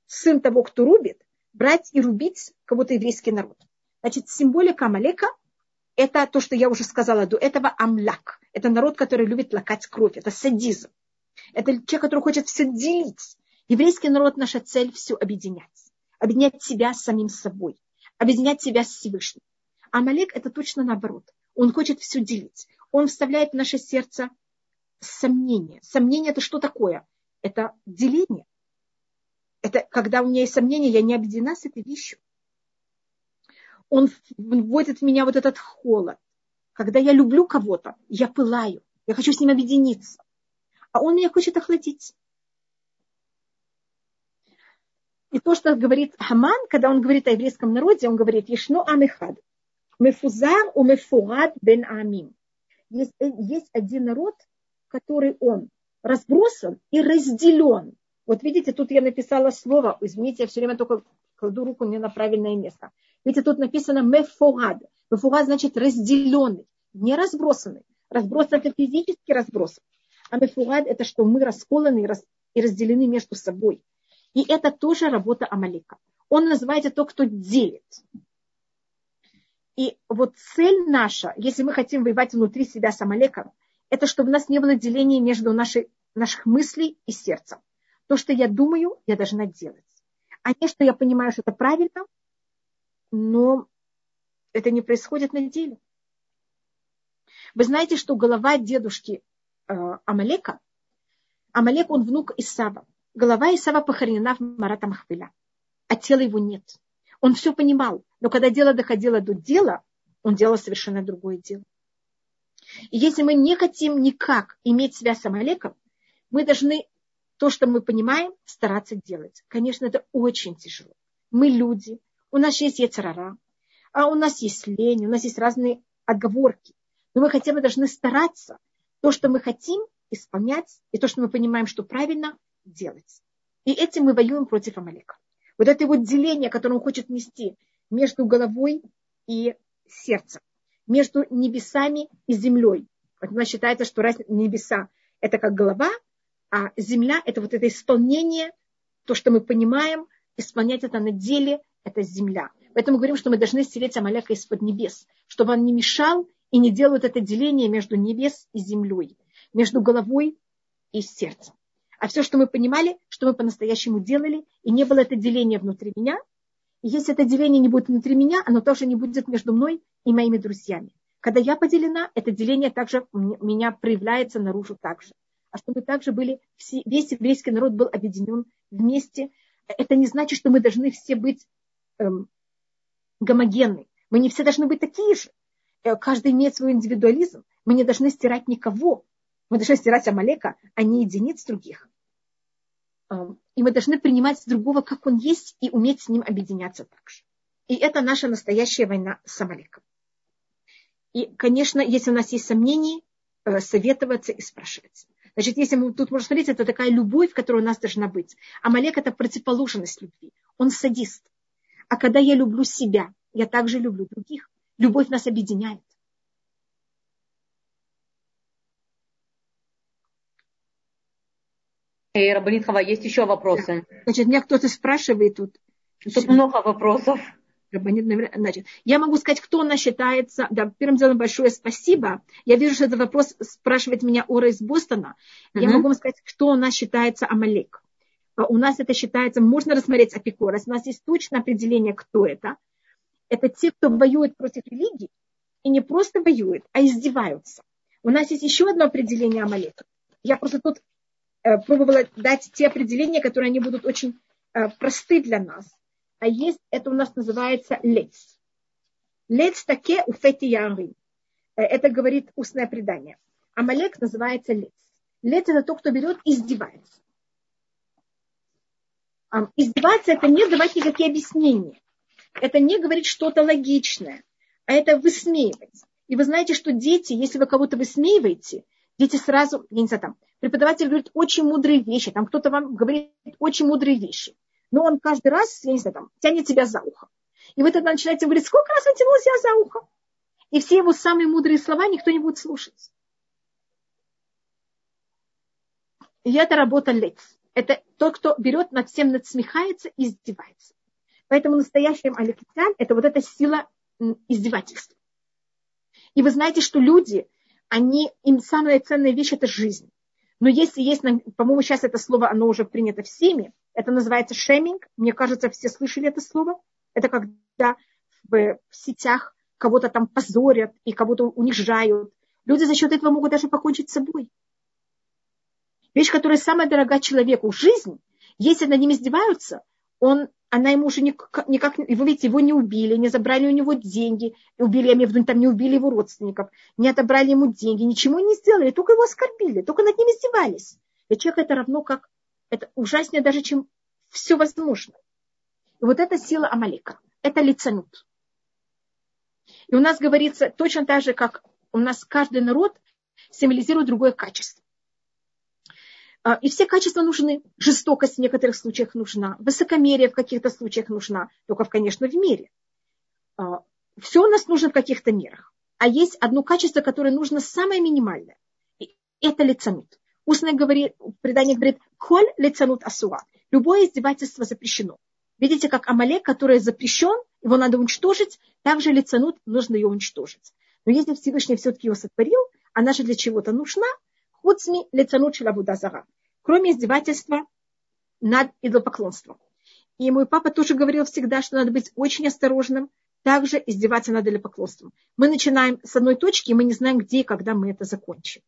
сын того, кто рубит, брать и рубить кого-то еврейский народ. Значит, символика Амалека – это то, что я уже сказала до этого, амляк. Это народ, который любит лакать кровь, это садизм. Это человек, который хочет все делить. Еврейский народ – наша цель – все объединять. Объединять себя с самим собой. Объединять себя с Всевышним. Амалек – это точно наоборот. Он хочет все делить. Он вставляет в наше сердце сомнение. Сомнение – это что такое? Это деление. Это когда у меня есть сомнение, я не объединена с этой вещью. Он вводит в меня вот этот холод. Когда я люблю кого-то, я пылаю. Я хочу с ним объединиться. А он меня хочет охладить. И то, что говорит Хаман, когда он говорит о еврейском народе, он говорит, Ешно Амехад, Мефузар у Мефурад бен Амим. Есть, э, есть один народ, который он разбросан и разделен. Вот видите, тут я написала слово, извините, я все время только кладу руку не на правильное место. Видите, тут написано мефурад. Мефурад значит разделенный, не разбросанный. Разбросан это физически разбросан. А мефурад это что мы расколаны и разделены между собой. И это тоже работа Амалика. Он называется то, кто делит. И вот цель наша, если мы хотим воевать внутри себя с Амалеком, это чтобы у нас не было деления между нашей, наших мыслей и сердцем. То, что я думаю, я должна делать. А не, что я понимаю, что это правильно, но это не происходит на деле. Вы знаете, что голова дедушки Амалека, Амалек, он внук Исава. Голова Исава похоронена в Марата Махвиля, а тела его нет. Он все понимал, но когда дело доходило до дела, он делал совершенно другое дело. И если мы не хотим никак иметь связь с Амалеком, мы должны то, что мы понимаем, стараться делать. Конечно, это очень тяжело. Мы люди, у нас есть яцерара, а у нас есть лень, у нас есть разные отговорки. Но мы хотя бы должны стараться то, что мы хотим, исполнять, и то, что мы понимаем, что правильно, делать. И этим мы воюем против Амалека. Вот это вот деление, которое он хочет нести между головой и сердцем, между небесами и землей. Вот у нас считается, что раз небеса – это как голова, а земля – это вот это исполнение, то, что мы понимаем, исполнять это на деле – это земля. Поэтому мы говорим, что мы должны стереть Амалека из-под небес, чтобы он не мешал и не делал это деление между небес и землей, между головой и сердцем а все, что мы понимали, что мы по-настоящему делали, и не было это деление внутри меня. И если это деление не будет внутри меня, оно тоже не будет между мной и моими друзьями. Когда я поделена, это деление также у меня проявляется наружу также. А чтобы также были, все, весь еврейский народ был объединен вместе. Это не значит, что мы должны все быть эм, гомогенны. Мы не все должны быть такие же. Э, каждый имеет свой индивидуализм. Мы не должны стирать никого. Мы должны стирать Амалека, а не единиц других. И мы должны принимать другого, как он есть, и уметь с ним объединяться также. И это наша настоящая война с Амалеком. И, конечно, если у нас есть сомнения, э, советоваться и спрашивать. Значит, если мы тут можно смотреть, это такая любовь, которая у нас должна быть. Амалек – это противоположность любви. Он садист. А когда я люблю себя, я также люблю других. Любовь нас объединяет. Эй, Рабанит Хава, есть еще вопросы? Значит, меня кто-то спрашивает тут. Тут много вопросов. Значит, я могу сказать, кто у нас считается. Да, первым делом большое спасибо. Я вижу, что этот вопрос спрашивает меня Ора из Бостона. Я могу вам сказать, кто у нас считается Амалек. А у нас это считается, можно рассмотреть Апикорос. У нас есть точное определение, кто это. Это те, кто воюет против религии. И не просто воюет, а издеваются. У нас есть еще одно определение Амалека. Я просто тут Э, пробовала дать те определения, которые они будут очень э, просты для нас. А есть, это у нас называется лец. Лец таке у фети яры. Э, это говорит устное предание. Амалек называется лец. Лец это тот, кто берет и издевается. Издеваться это не давать никакие объяснения. Это не говорить что-то логичное, а это высмеивать. И вы знаете, что дети, если вы кого-то высмеиваете, дети сразу, я не знаю, там, преподаватель говорит очень мудрые вещи, там кто-то вам говорит очень мудрые вещи, но он каждый раз, я не знаю, там, тянет тебя за ухо. И вы тогда начинаете говорить, сколько раз он тянул себя за ухо? И все его самые мудрые слова никто не будет слушать. И это работа лец. это тот, кто берет над всем, надсмехается и издевается. Поэтому настоящий амаликитян – это вот эта сила издевательства. И вы знаете, что люди, они, им самая ценная вещь – это жизнь. Но если есть, по-моему, сейчас это слово, оно уже принято всеми, это называется шейминг. Мне кажется, все слышали это слово. Это когда в, в сетях кого-то там позорят и кого-то унижают. Люди за счет этого могут даже покончить с собой. Вещь, которая самая дорога человеку, жизнь, если над ним издеваются, он, она ему уже никак, никак, вы видите, его не убили, не забрали у него деньги, убили, я имею в виду, там не убили его родственников, не отобрали ему деньги, ничего не сделали, только его оскорбили, только над ним издевались. Для человека это равно как, это ужаснее даже, чем все возможно. И вот эта сила Амалика, это лицанут. И у нас говорится точно так же, как у нас каждый народ символизирует другое качество. А, и все качества нужны. Жестокость в некоторых случаях нужна, высокомерие в каких-то случаях нужна, только, конечно, в мире. А, все у нас нужно в каких-то мерах. А есть одно качество, которое нужно самое минимальное. И это лицанут. Устное говорит, предание говорит, коль лицанут асуа. Любое издевательство запрещено. Видите, как Амалек, который запрещен, его надо уничтожить, также лицанут нужно ее уничтожить. Но если Всевышний все-таки его сотворил, она же для чего-то нужна, Хуцми лицанут шелабудазара. Кроме издевательства над идолопоклонством. И мой папа тоже говорил всегда, что надо быть очень осторожным, также издеваться над идолопоклонством. Мы начинаем с одной точки, и мы не знаем, где и когда мы это закончим.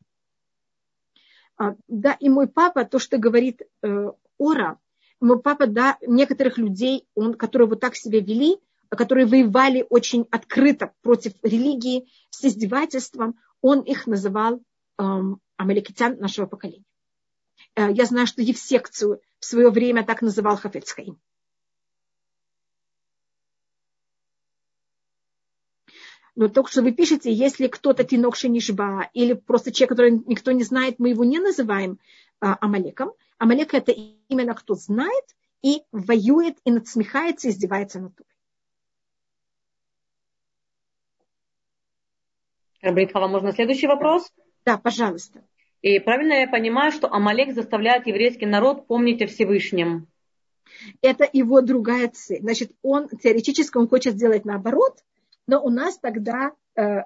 А, да, и мой папа, то, что говорит э, Ора, мой папа, да, некоторых людей, он, которые вот так себя вели, которые воевали очень открыто против религии, с издевательством, он их называл эм, амаликитян нашего поколения. Э, я знаю, что Евсекцию в свое время так называл Хафецхаим. Но только что вы пишете, если кто-то тинок шенишба, или просто человек, который никто не знает, мы его не называем а, Амалеком. Амалек это именно кто знает и воюет, и надсмехается, и издевается над тобой. Рабритхава, можно следующий вопрос? Пожалуйста. И правильно я понимаю, что Амалек заставляет еврейский народ помнить о Всевышнем? Это его другая цель. Значит, он теоретически он хочет сделать наоборот, но у нас тогда э,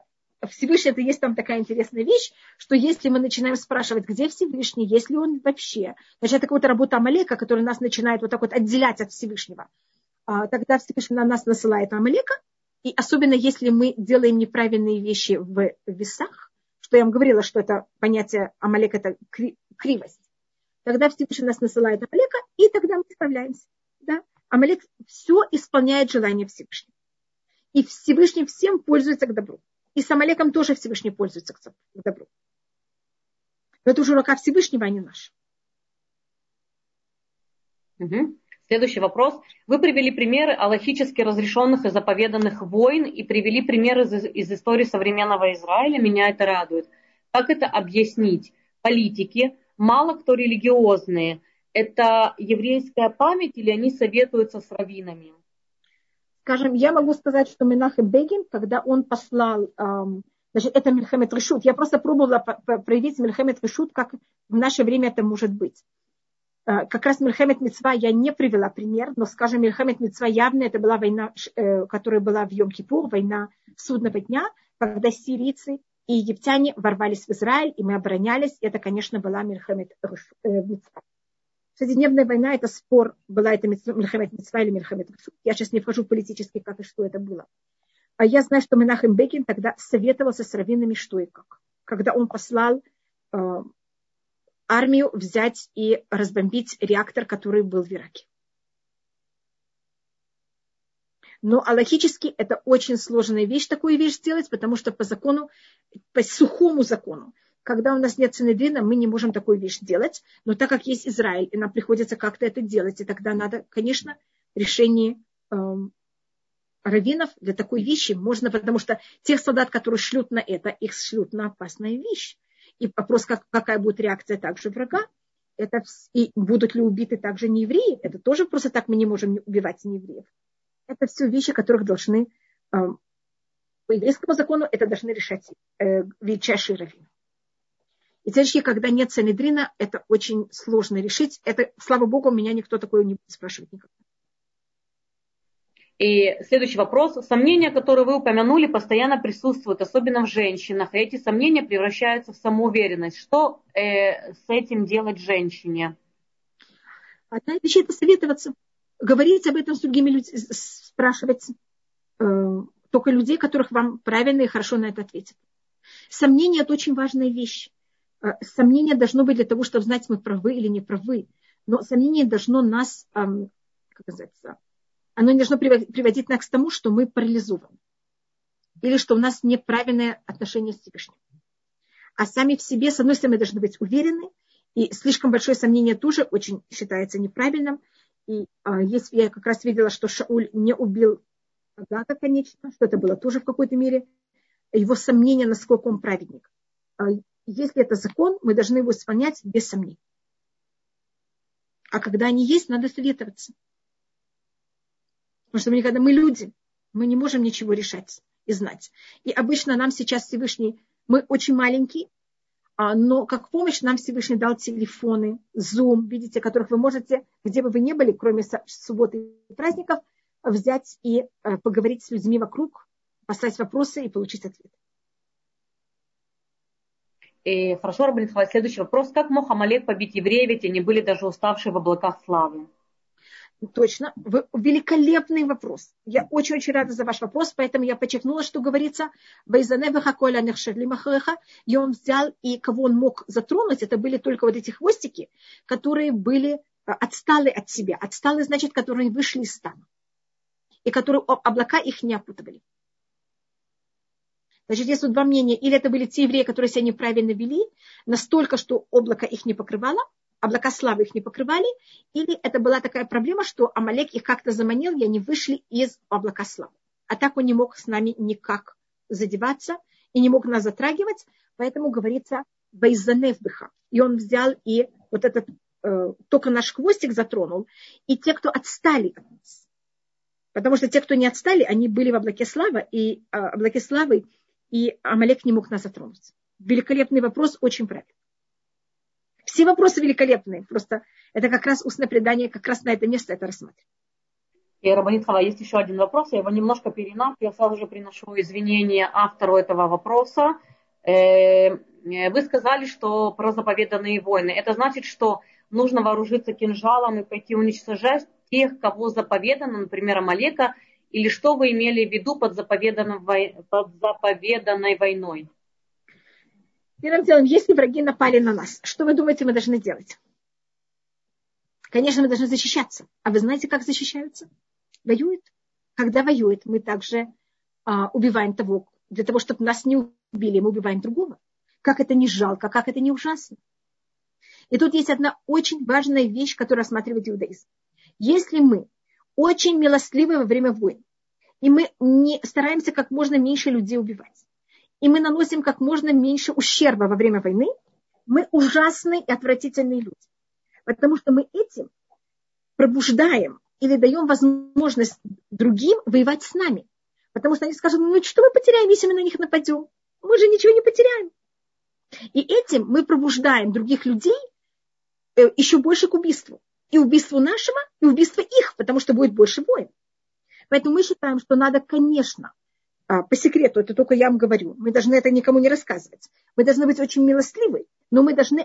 Всевышний, это есть там такая интересная вещь, что если мы начинаем спрашивать, где Всевышний, есть ли он вообще, значит, это какая-то работа Амалека, которая нас начинает вот так вот отделять от Всевышнего. А, тогда Всевышний на нас насылает Амалека, и особенно если мы делаем неправильные вещи в весах, что я вам говорила, что это понятие Амалек это кривость. Тогда Всевышний нас насылает Амалека, и тогда мы справляемся. Да? Амалек все исполняет желание Всевышнего. И Всевышний всем пользуется к добру. И с Амалеком тоже Всевышний пользуется к добру. Но это уже рука Всевышнего, а не наша. Угу. Следующий вопрос. Вы привели примеры аллахически разрешенных и заповеданных войн и привели примеры из, из истории современного Израиля. Меня это радует. Как это объяснить? Политики, мало кто религиозные. Это еврейская память или они советуются с раввинами? Скажем, я могу сказать, что Менахем Бегин, когда он послал, эм, значит, это Мельхамед Решут, я просто пробовала проявить Мельхамед Решут, как в наше время это может быть. Э, как раз Мельхемет Мецва я не привела пример, но, скажем, Мельхемет Мецва явно это была война, э, которая была в Йом-Кипур, война судного дня, когда сирийцы и египтяне ворвались в Израиль, и мы оборонялись. Это, конечно, была Мельхемет э, Мецва. Шестидневная война – это спор, была это Мельхемет Мецва или Мельхемет Я сейчас не вхожу политический, как и что это было. А я знаю, что Менахем Бекин тогда советовался с раввинами, что и как. Когда он послал армию взять и разбомбить реактор, который был в Ираке. Но аллахически это очень сложная вещь, такую вещь сделать, потому что по закону, по сухому закону, когда у нас нет Синедрина, мы не можем такую вещь делать. Но так как есть Израиль, и нам приходится как-то это делать, и тогда надо, конечно, решение эм, раввинов для такой вещи можно, потому что тех солдат, которые шлют на это, их шлют на опасную вещь. И вопрос, как, какая будет реакция также врага. Это, и будут ли убиты также неевреи? Это тоже просто так мы не можем убивать неевреев. Это все вещи, которых должны э, по еврейскому закону это должны решать э, величайшие раввины. И теоретически, когда нет Санедрина, это очень сложно решить. Это, слава богу, меня никто такое не спрашивает никогда. И следующий вопрос. Сомнения, которые вы упомянули, постоянно присутствуют, особенно в женщинах. И эти сомнения превращаются в самоуверенность. Что э, с этим делать женщине? Одна из вещей – посоветоваться. Говорить об этом с другими людьми, спрашивать э, только людей, которых вам правильно и хорошо на это ответят. Сомнение – это очень важная вещь. Э, сомнение должно быть для того, чтобы знать, мы правы или не правы. Но сомнение должно нас, э, как называется, оно не должно приводить нас к тому, что мы парализованы. Или что у нас неправильное отношение с Всевышним. А сами в себе, с одной стороны, должны быть уверены, и слишком большое сомнение тоже очень считается неправильным. И а, если я как раз видела, что Шауль не убил Агата, конечно, что это было тоже в какой-то мере его сомнение, насколько он праведник. А, если это закон, мы должны его исполнять без сомнений. А когда они есть, надо советоваться. Потому что мы никогда, мы люди, мы не можем ничего решать и знать. И обычно нам сейчас Всевышний, мы очень маленькие, а, но как помощь нам Всевышний дал телефоны, Zoom, видите, которых вы можете, где бы вы ни были, кроме субботы и праздников, взять и э, поговорить с людьми вокруг, поставить вопросы и получить ответ. И хорошо, Рабин следующий вопрос. Как мог Амалек побить евреев, ведь они были даже уставшие в облаках славы? Точно. Великолепный вопрос. Я очень-очень рада за ваш вопрос, поэтому я подчеркнула, что говорится, и он взял, и кого он мог затронуть, это были только вот эти хвостики, которые были э, отсталы от себя. Отсталы, значит, которые вышли из стана. И которые облака их не опутывали. Значит, есть тут два мнения. Или это были те евреи, которые себя неправильно вели, настолько, что облако их не покрывало, облака славы их не покрывали, или это была такая проблема, что Амалек их как-то заманил, и они вышли из облака славы. А так он не мог с нами никак задеваться и не мог нас затрагивать, поэтому говорится Байзаневбиха. И он взял и вот этот, э, только наш хвостик затронул, и те, кто отстали от нас. Потому что те, кто не отстали, они были в облаке славы, и э, облаке славы, и Амалек не мог нас затронуть. Великолепный вопрос, очень правильный. Все вопросы великолепные. Просто это как раз устное предание, как раз на это место это рассматривает. И, Рабанит Хава, есть еще один вопрос. Я его немножко перенав. Я сразу же приношу извинения автору этого вопроса. Э, вы сказали, что про заповеданные войны. Это значит, что нужно вооружиться кинжалом и пойти уничтожать тех, кого заповедано, например, Амалека, или что вы имели в виду под, под заповеданной войной? Первым делом, если враги напали на нас, что вы думаете, мы должны делать? Конечно, мы должны защищаться. А вы знаете, как защищаются? Воюют. Когда воюют, мы также а, убиваем того, для того, чтобы нас не убили, мы убиваем другого. Как это не жалко, как это не ужасно. И тут есть одна очень важная вещь, которую рассматривает иудаизм. Если мы очень милостливы во время войн, и мы не стараемся как можно меньше людей убивать, и мы наносим как можно меньше ущерба во время войны, мы ужасные и отвратительные люди. Потому что мы этим пробуждаем или даем возможность другим воевать с нами. Потому что они скажут, ну что мы потеряем, если мы на них нападем? Мы же ничего не потеряем. И этим мы пробуждаем других людей э, еще больше к убийству. И убийству нашего, и убийству их, потому что будет больше войн. Поэтому мы считаем, что надо, конечно, по секрету, это только я вам говорю, мы должны это никому не рассказывать. Мы должны быть очень милостливы, но мы должны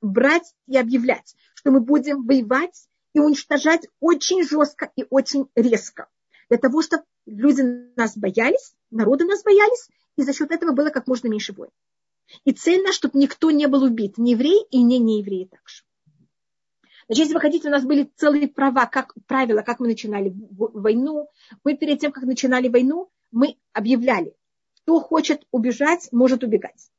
брать и объявлять, что мы будем воевать и уничтожать очень жестко и очень резко. Для того, чтобы люди нас боялись, народы нас боялись, и за счет этого было как можно меньше войн. И цель наша, чтобы никто не был убит, ни еврей и не неевреи также. Значит, если вы хотите, у нас были целые права, как, правила, как мы начинали войну. Мы перед тем, как начинали войну, мы объявляли, кто хочет убежать, может убегать.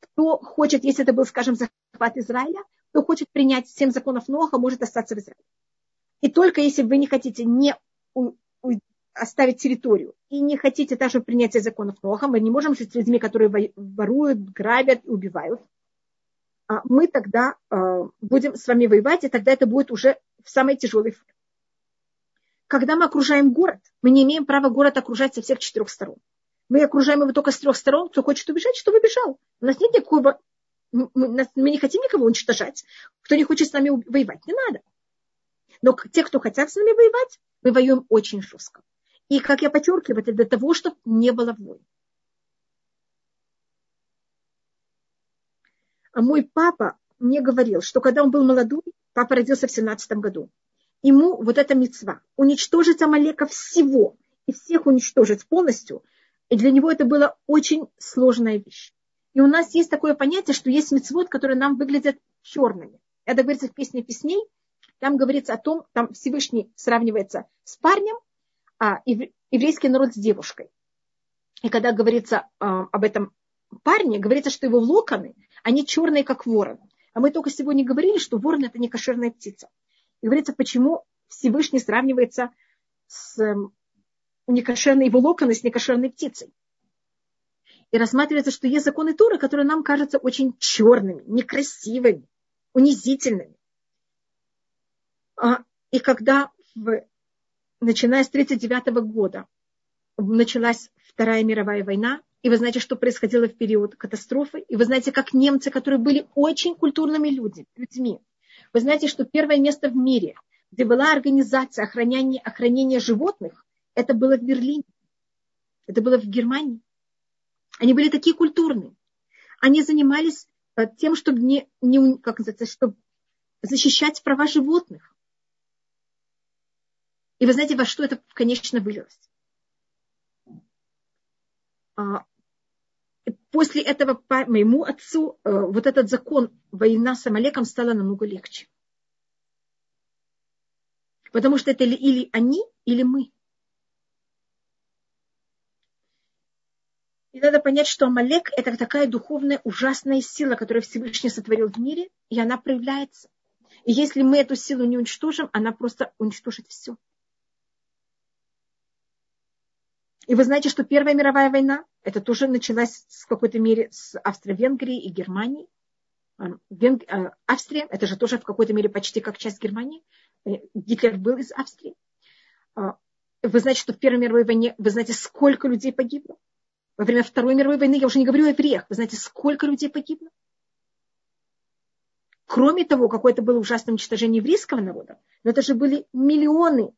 Кто хочет, если это был, скажем, захват Израиля, кто хочет принять семь законов Ноха, может остаться в Израиле. И только если вы не хотите не у, у, оставить территорию и не хотите также принятия законов Ноха, мы не можем жить с людьми, которые воруют, грабят и убивают, а мы тогда э, будем с вами воевать, и тогда это будет уже в самой тяжелой форме когда мы окружаем город, мы не имеем права город окружать со всех четырех сторон. Мы окружаем его только с трех сторон. Кто хочет убежать, чтобы убежал. У нас нет никакого Мы, мы не хотим никого уничтожать. Кто не хочет с нами воевать, не надо. Но те, кто хотят с нами воевать, мы воюем очень жестко. И, как я подчеркиваю, это для того, чтобы не было войн. А мой папа мне говорил, что когда он был молодой, папа родился в 17 году, ему вот эта мецва уничтожить Амалека всего и всех уничтожить полностью, и для него это была очень сложная вещь. И у нас есть такое понятие, что есть мецвод, которые нам выглядят черными. Это говорится в песне песней. Там говорится о том, там Всевышний сравнивается с парнем, а еврейский народ с девушкой. И когда говорится а, об этом парне, говорится, что его локоны, они черные, как ворон. А мы только сегодня говорили, что ворон это не кошерная птица. Говорится, почему Всевышний сравнивается с эм, некошерной его локоны с некошерной птицей и рассматривается, что есть законы Торы, которые нам кажутся очень черными, некрасивыми, унизительными. А, и когда, в, начиная с 1939 года, началась Вторая мировая война, и вы знаете, что происходило в период катастрофы, и вы знаете, как немцы, которые были очень культурными людьми, людьми, вы знаете, что первое место в мире, где была организация охранения, охранения животных, это было в Берлине, это было в Германии. Они были такие культурные. Они занимались тем, чтобы, не, не, как называется, чтобы защищать права животных. И вы знаете, во что это, конечно, вылилось? После этого моему отцу э, вот этот закон война с Амалеком стала намного легче. Потому что это или они, или мы. И надо понять, что Амалек – это такая духовная ужасная сила, которую Всевышний сотворил в мире, и она проявляется. И если мы эту силу не уничтожим, она просто уничтожит все. И вы знаете, что Первая мировая война, это тоже началась в какой-то мере с Австро-Венгрии и Германии. Венг... Э, Австрия, это же тоже в какой-то мере почти как часть Германии. Э, Гитлер был из Австрии. Вы знаете, что в Первой мировой войне, вы знаете, сколько людей погибло? Во время Второй мировой войны, я уже не говорю о евреях, вы знаете, сколько людей погибло? Кроме того, какое-то было ужасное уничтожение еврейского народа, но это же были миллионы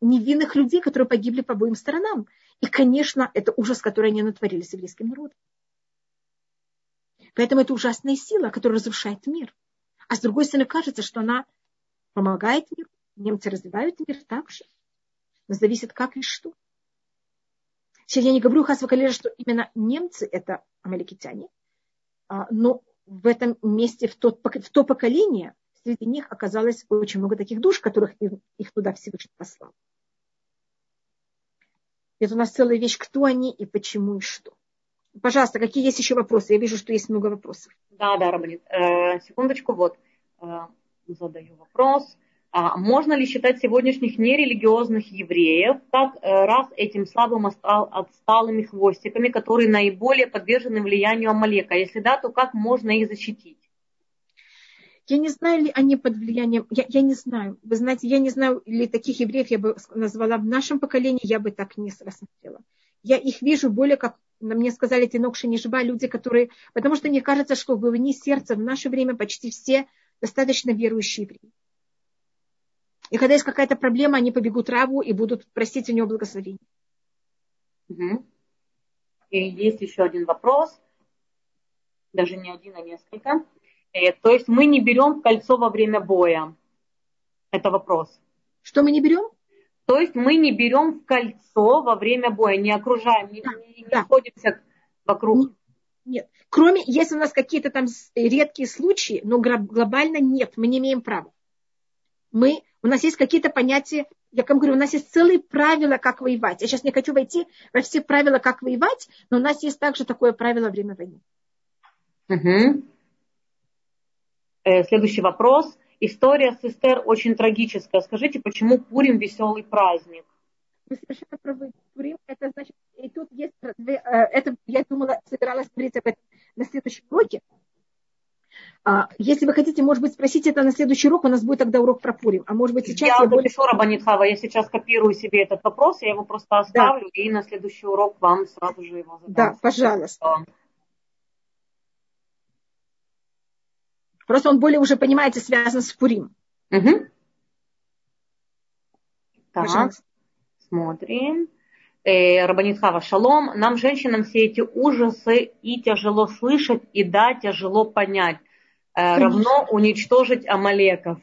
невинных людей, которые погибли по обоим сторонам. И, конечно, это ужас, который они натворили с еврейским народом. Поэтому это ужасная сила, которая разрушает мир. А с другой стороны, кажется, что она помогает миру. Немцы развивают мир так же. Но зависит как и что. Сейчас я не говорю Хасвакалера, что именно немцы это амаликитяне, а, но в этом месте, в, тот, в то поколение, среди них оказалось очень много таких душ, которых их туда Всевышний послал. Это у нас целая вещь, кто они и почему и что. Пожалуйста, какие есть еще вопросы? Я вижу, что есть много вопросов. Да, да, Рабанит. Э, секундочку, вот. Э, задаю вопрос. А можно ли считать сегодняшних нерелигиозных евреев как э, раз этим слабым отсталыми хвостиками, которые наиболее подвержены влиянию Амалека? Если да, то как можно их защитить? Я не знаю, ли они под влиянием, я, я не знаю. Вы знаете, я не знаю, ли таких евреев я бы назвала в нашем поколении, я бы так не рассмотрела. Я их вижу более как, мне сказали, Тинок Шанишба, люди, которые, потому что мне кажется, что в глубине сердца в наше время почти все достаточно верующие евреи. И когда есть какая-то проблема, они побегут Раву и будут просить у него благословения. Угу. И есть еще один вопрос. Даже не один, а несколько. Э, то есть мы не берем кольцо во время боя. Это вопрос. Что мы не берем? То есть мы не берем в кольцо во время боя, не окружаем, не, да, не, не да. сходимся вокруг. Нет. Кроме, если у нас какие-то там редкие случаи, но глобально нет, мы не имеем права. Мы у нас есть какие-то понятия, я вам говорю, у нас есть целые правила, как воевать. Я сейчас не хочу войти во все правила, как воевать, но у нас есть также такое правило во время войны. Угу. Э, следующий вопрос. История с Эстер очень трагическая. Скажите, почему Пурим веселый праздник? Вы совершенно правы. Пурим, это значит, и тут есть, э, это, я думала, собиралась говорить об этом на следующем уроке, а, если вы хотите, может быть, спросить это на следующий урок, у нас будет тогда урок про Пурим. А может быть, сейчас я... Я запишу, Рабанитхава, я сейчас копирую себе этот вопрос, я его просто оставлю, да. и на следующий урок вам сразу же его задам. Да, пожалуйста. Просто он более уже, понимаете, связан с Пурим. Угу. Так, Пожалуйста. смотрим. Э, Рабанит Хава, шалом. Нам, женщинам, все эти ужасы и тяжело слышать, и да, тяжело понять. Э, равно уничтожить Амалеков.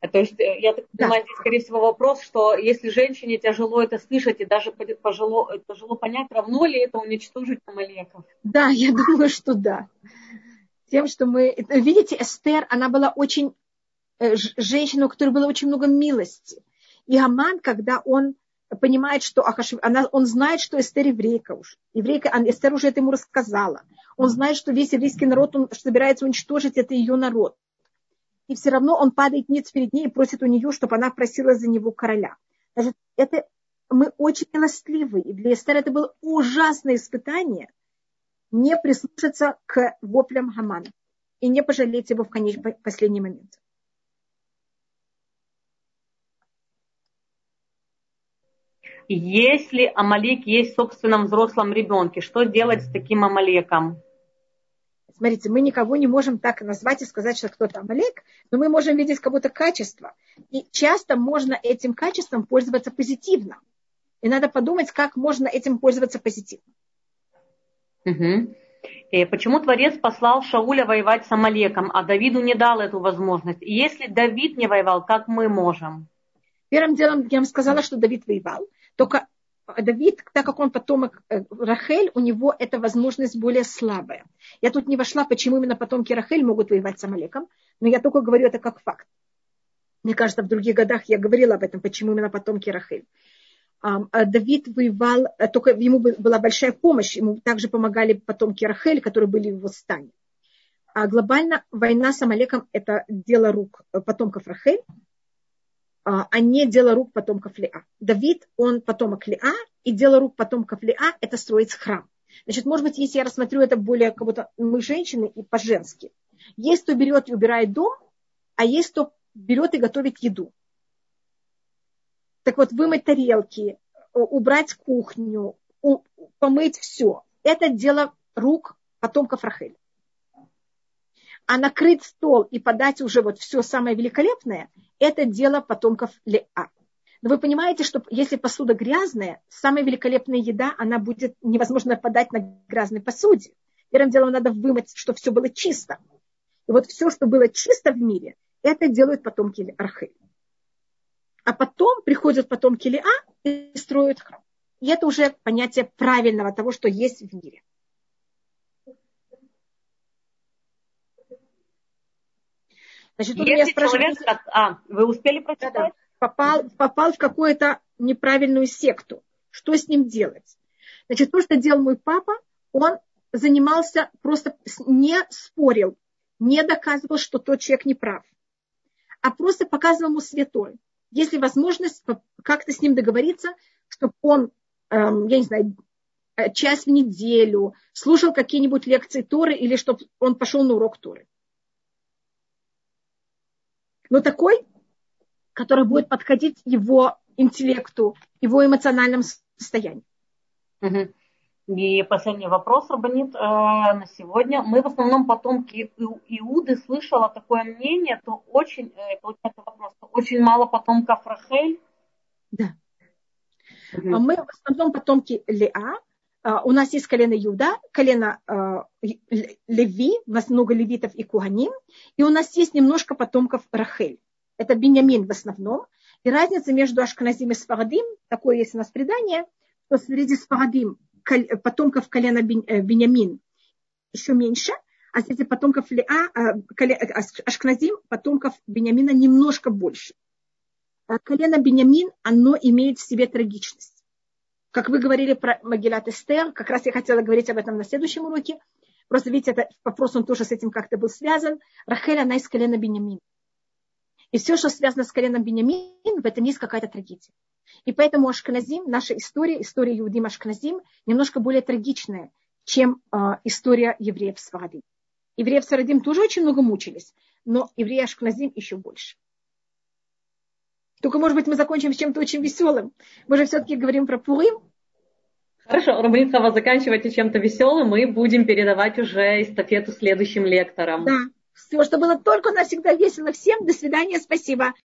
Э, то есть, э, я так понимаю, да. здесь, скорее всего, вопрос, что если женщине тяжело это слышать и даже тяжело, тяжело понять, равно ли это уничтожить Амалеков? Да, я думаю, что да. Тем, что мы... Видите, Эстер, она была очень... Женщина, у которой было очень много милости. И Аман, когда он понимает, что Ахашв... она, он знает, что Эстер еврейка уже. Еврейка, Эстер уже это ему рассказала. Он знает, что весь еврейский народ, он собирается уничтожить, это ее народ. И все равно он падает ниц перед ней и просит у нее, чтобы она просила за него короля. Значит, это мы очень милостливы. И для Эстер это было ужасное испытание не прислушаться к воплям Хамана и не пожалеть его в конечный, последний момент. Если Амалик есть в собственном взрослом ребенке, что делать с таким Амалеком? Смотрите, мы никого не можем так назвать и сказать, что кто-то Амалек, но мы можем видеть как будто качество. И часто можно этим качеством пользоваться позитивно. И надо подумать, как можно этим пользоваться позитивно. Угу. И почему Творец послал Шауля воевать с Амалеком, а Давиду не дал эту возможность? И если Давид не воевал, как мы можем? Первым делом я вам сказала, что Давид воевал. Только Давид, так как он потомок э, Рахель, у него эта возможность более слабая. Я тут не вошла, почему именно потомки Рахель могут воевать с Амалеком, но я только говорю это как факт. Мне кажется, в других годах я говорила об этом, почему именно потомки Рахель. А Давид воевал, э, только ему была большая помощь, ему также помогали потомки Рахель, которые были в его стане. А глобально война с Амалеком – это дело рук э, потомков Рахель, а, а не дело рук потомков Лиа. Давид, он потомок Лиа, и дело рук потомков Лиа – это строить храм. Значит, может быть, если я рассмотрю это более как будто мы женщины и по-женски. Есть кто берет и убирает дом, а есть кто берет и готовит еду. Так вот, вымыть тарелки, убрать кухню, помыть все. Это дело рук потомков Рахель. А накрыть стол и подать уже вот все самое великолепное – это дело потомков Леа. Но вы понимаете, что если посуда грязная, самая великолепная еда, она будет невозможно подать на грязной посуде. Первым делом надо вымыть, чтобы все было чисто. И вот все, что было чисто в мире, это делают потомки Архель. А потом приходят потомки Лиа и строят храм. И это уже понятие правильного того, что есть в мире. Значит, тут Если меня человек... А, вы успели прочитать? Да, да. Попал, попал в какую-то неправильную секту. Что с ним делать? Значит, то, что делал мой папа, он занимался, просто не спорил, не доказывал, что тот человек не прав, а просто показывал ему святой. Если возможность как-то с ним договориться, чтобы он, эм, я не знаю, э, час в неделю слушал какие-нибудь лекции Торы или чтобы он пошел на урок Торы но такой, который будет подходить его интеллекту, его эмоциональному состоянию. И последний вопрос, Рабанит, э, на сегодня. Мы в основном потомки Иуды слышала такое мнение, то очень, э, получается вопрос, очень мало потомков Рахель. Да. Угу. Мы в основном потомки Леа. Э, у нас есть колено Иуда, колено Леви, у нас много левитов и куганим, и у нас есть немножко потомков Рахель. Это Беньямин в основном. И разница между Ашканазим и Сфарадим, такое есть у нас предание, что среди Сфарадим потомков колена э, Беньямин еще меньше, а среди потомков Леа, э, э, Ашкназим, потомков Беньямина немножко больше. А колено Беньямин, оно имеет в себе трагичность. Как вы говорили про Магилат Эстер, как раз я хотела говорить об этом на следующем уроке, Просто видите, это вопрос, он тоже с этим как-то был связан. Рахель, она из колена Бенямин. И все, что связано с коленом Бенямин, в этом есть какая-то трагедия. И поэтому Ашканазим, наша история, история Иудим Ашканазим, немножко более трагичная, чем э, история евреев Сварадим. Евреев Сварадим тоже очень много мучились, но евреи Ашканазим еще больше. Только, может быть, мы закончим с чем-то очень веселым. Мы же все-таки говорим про Пурим, Хорошо, Рабанитхава, заканчивайте чем-то веселым, мы будем передавать уже эстафету следующим лекторам. Да, Все, что было только навсегда весело. Всем до свидания, спасибо.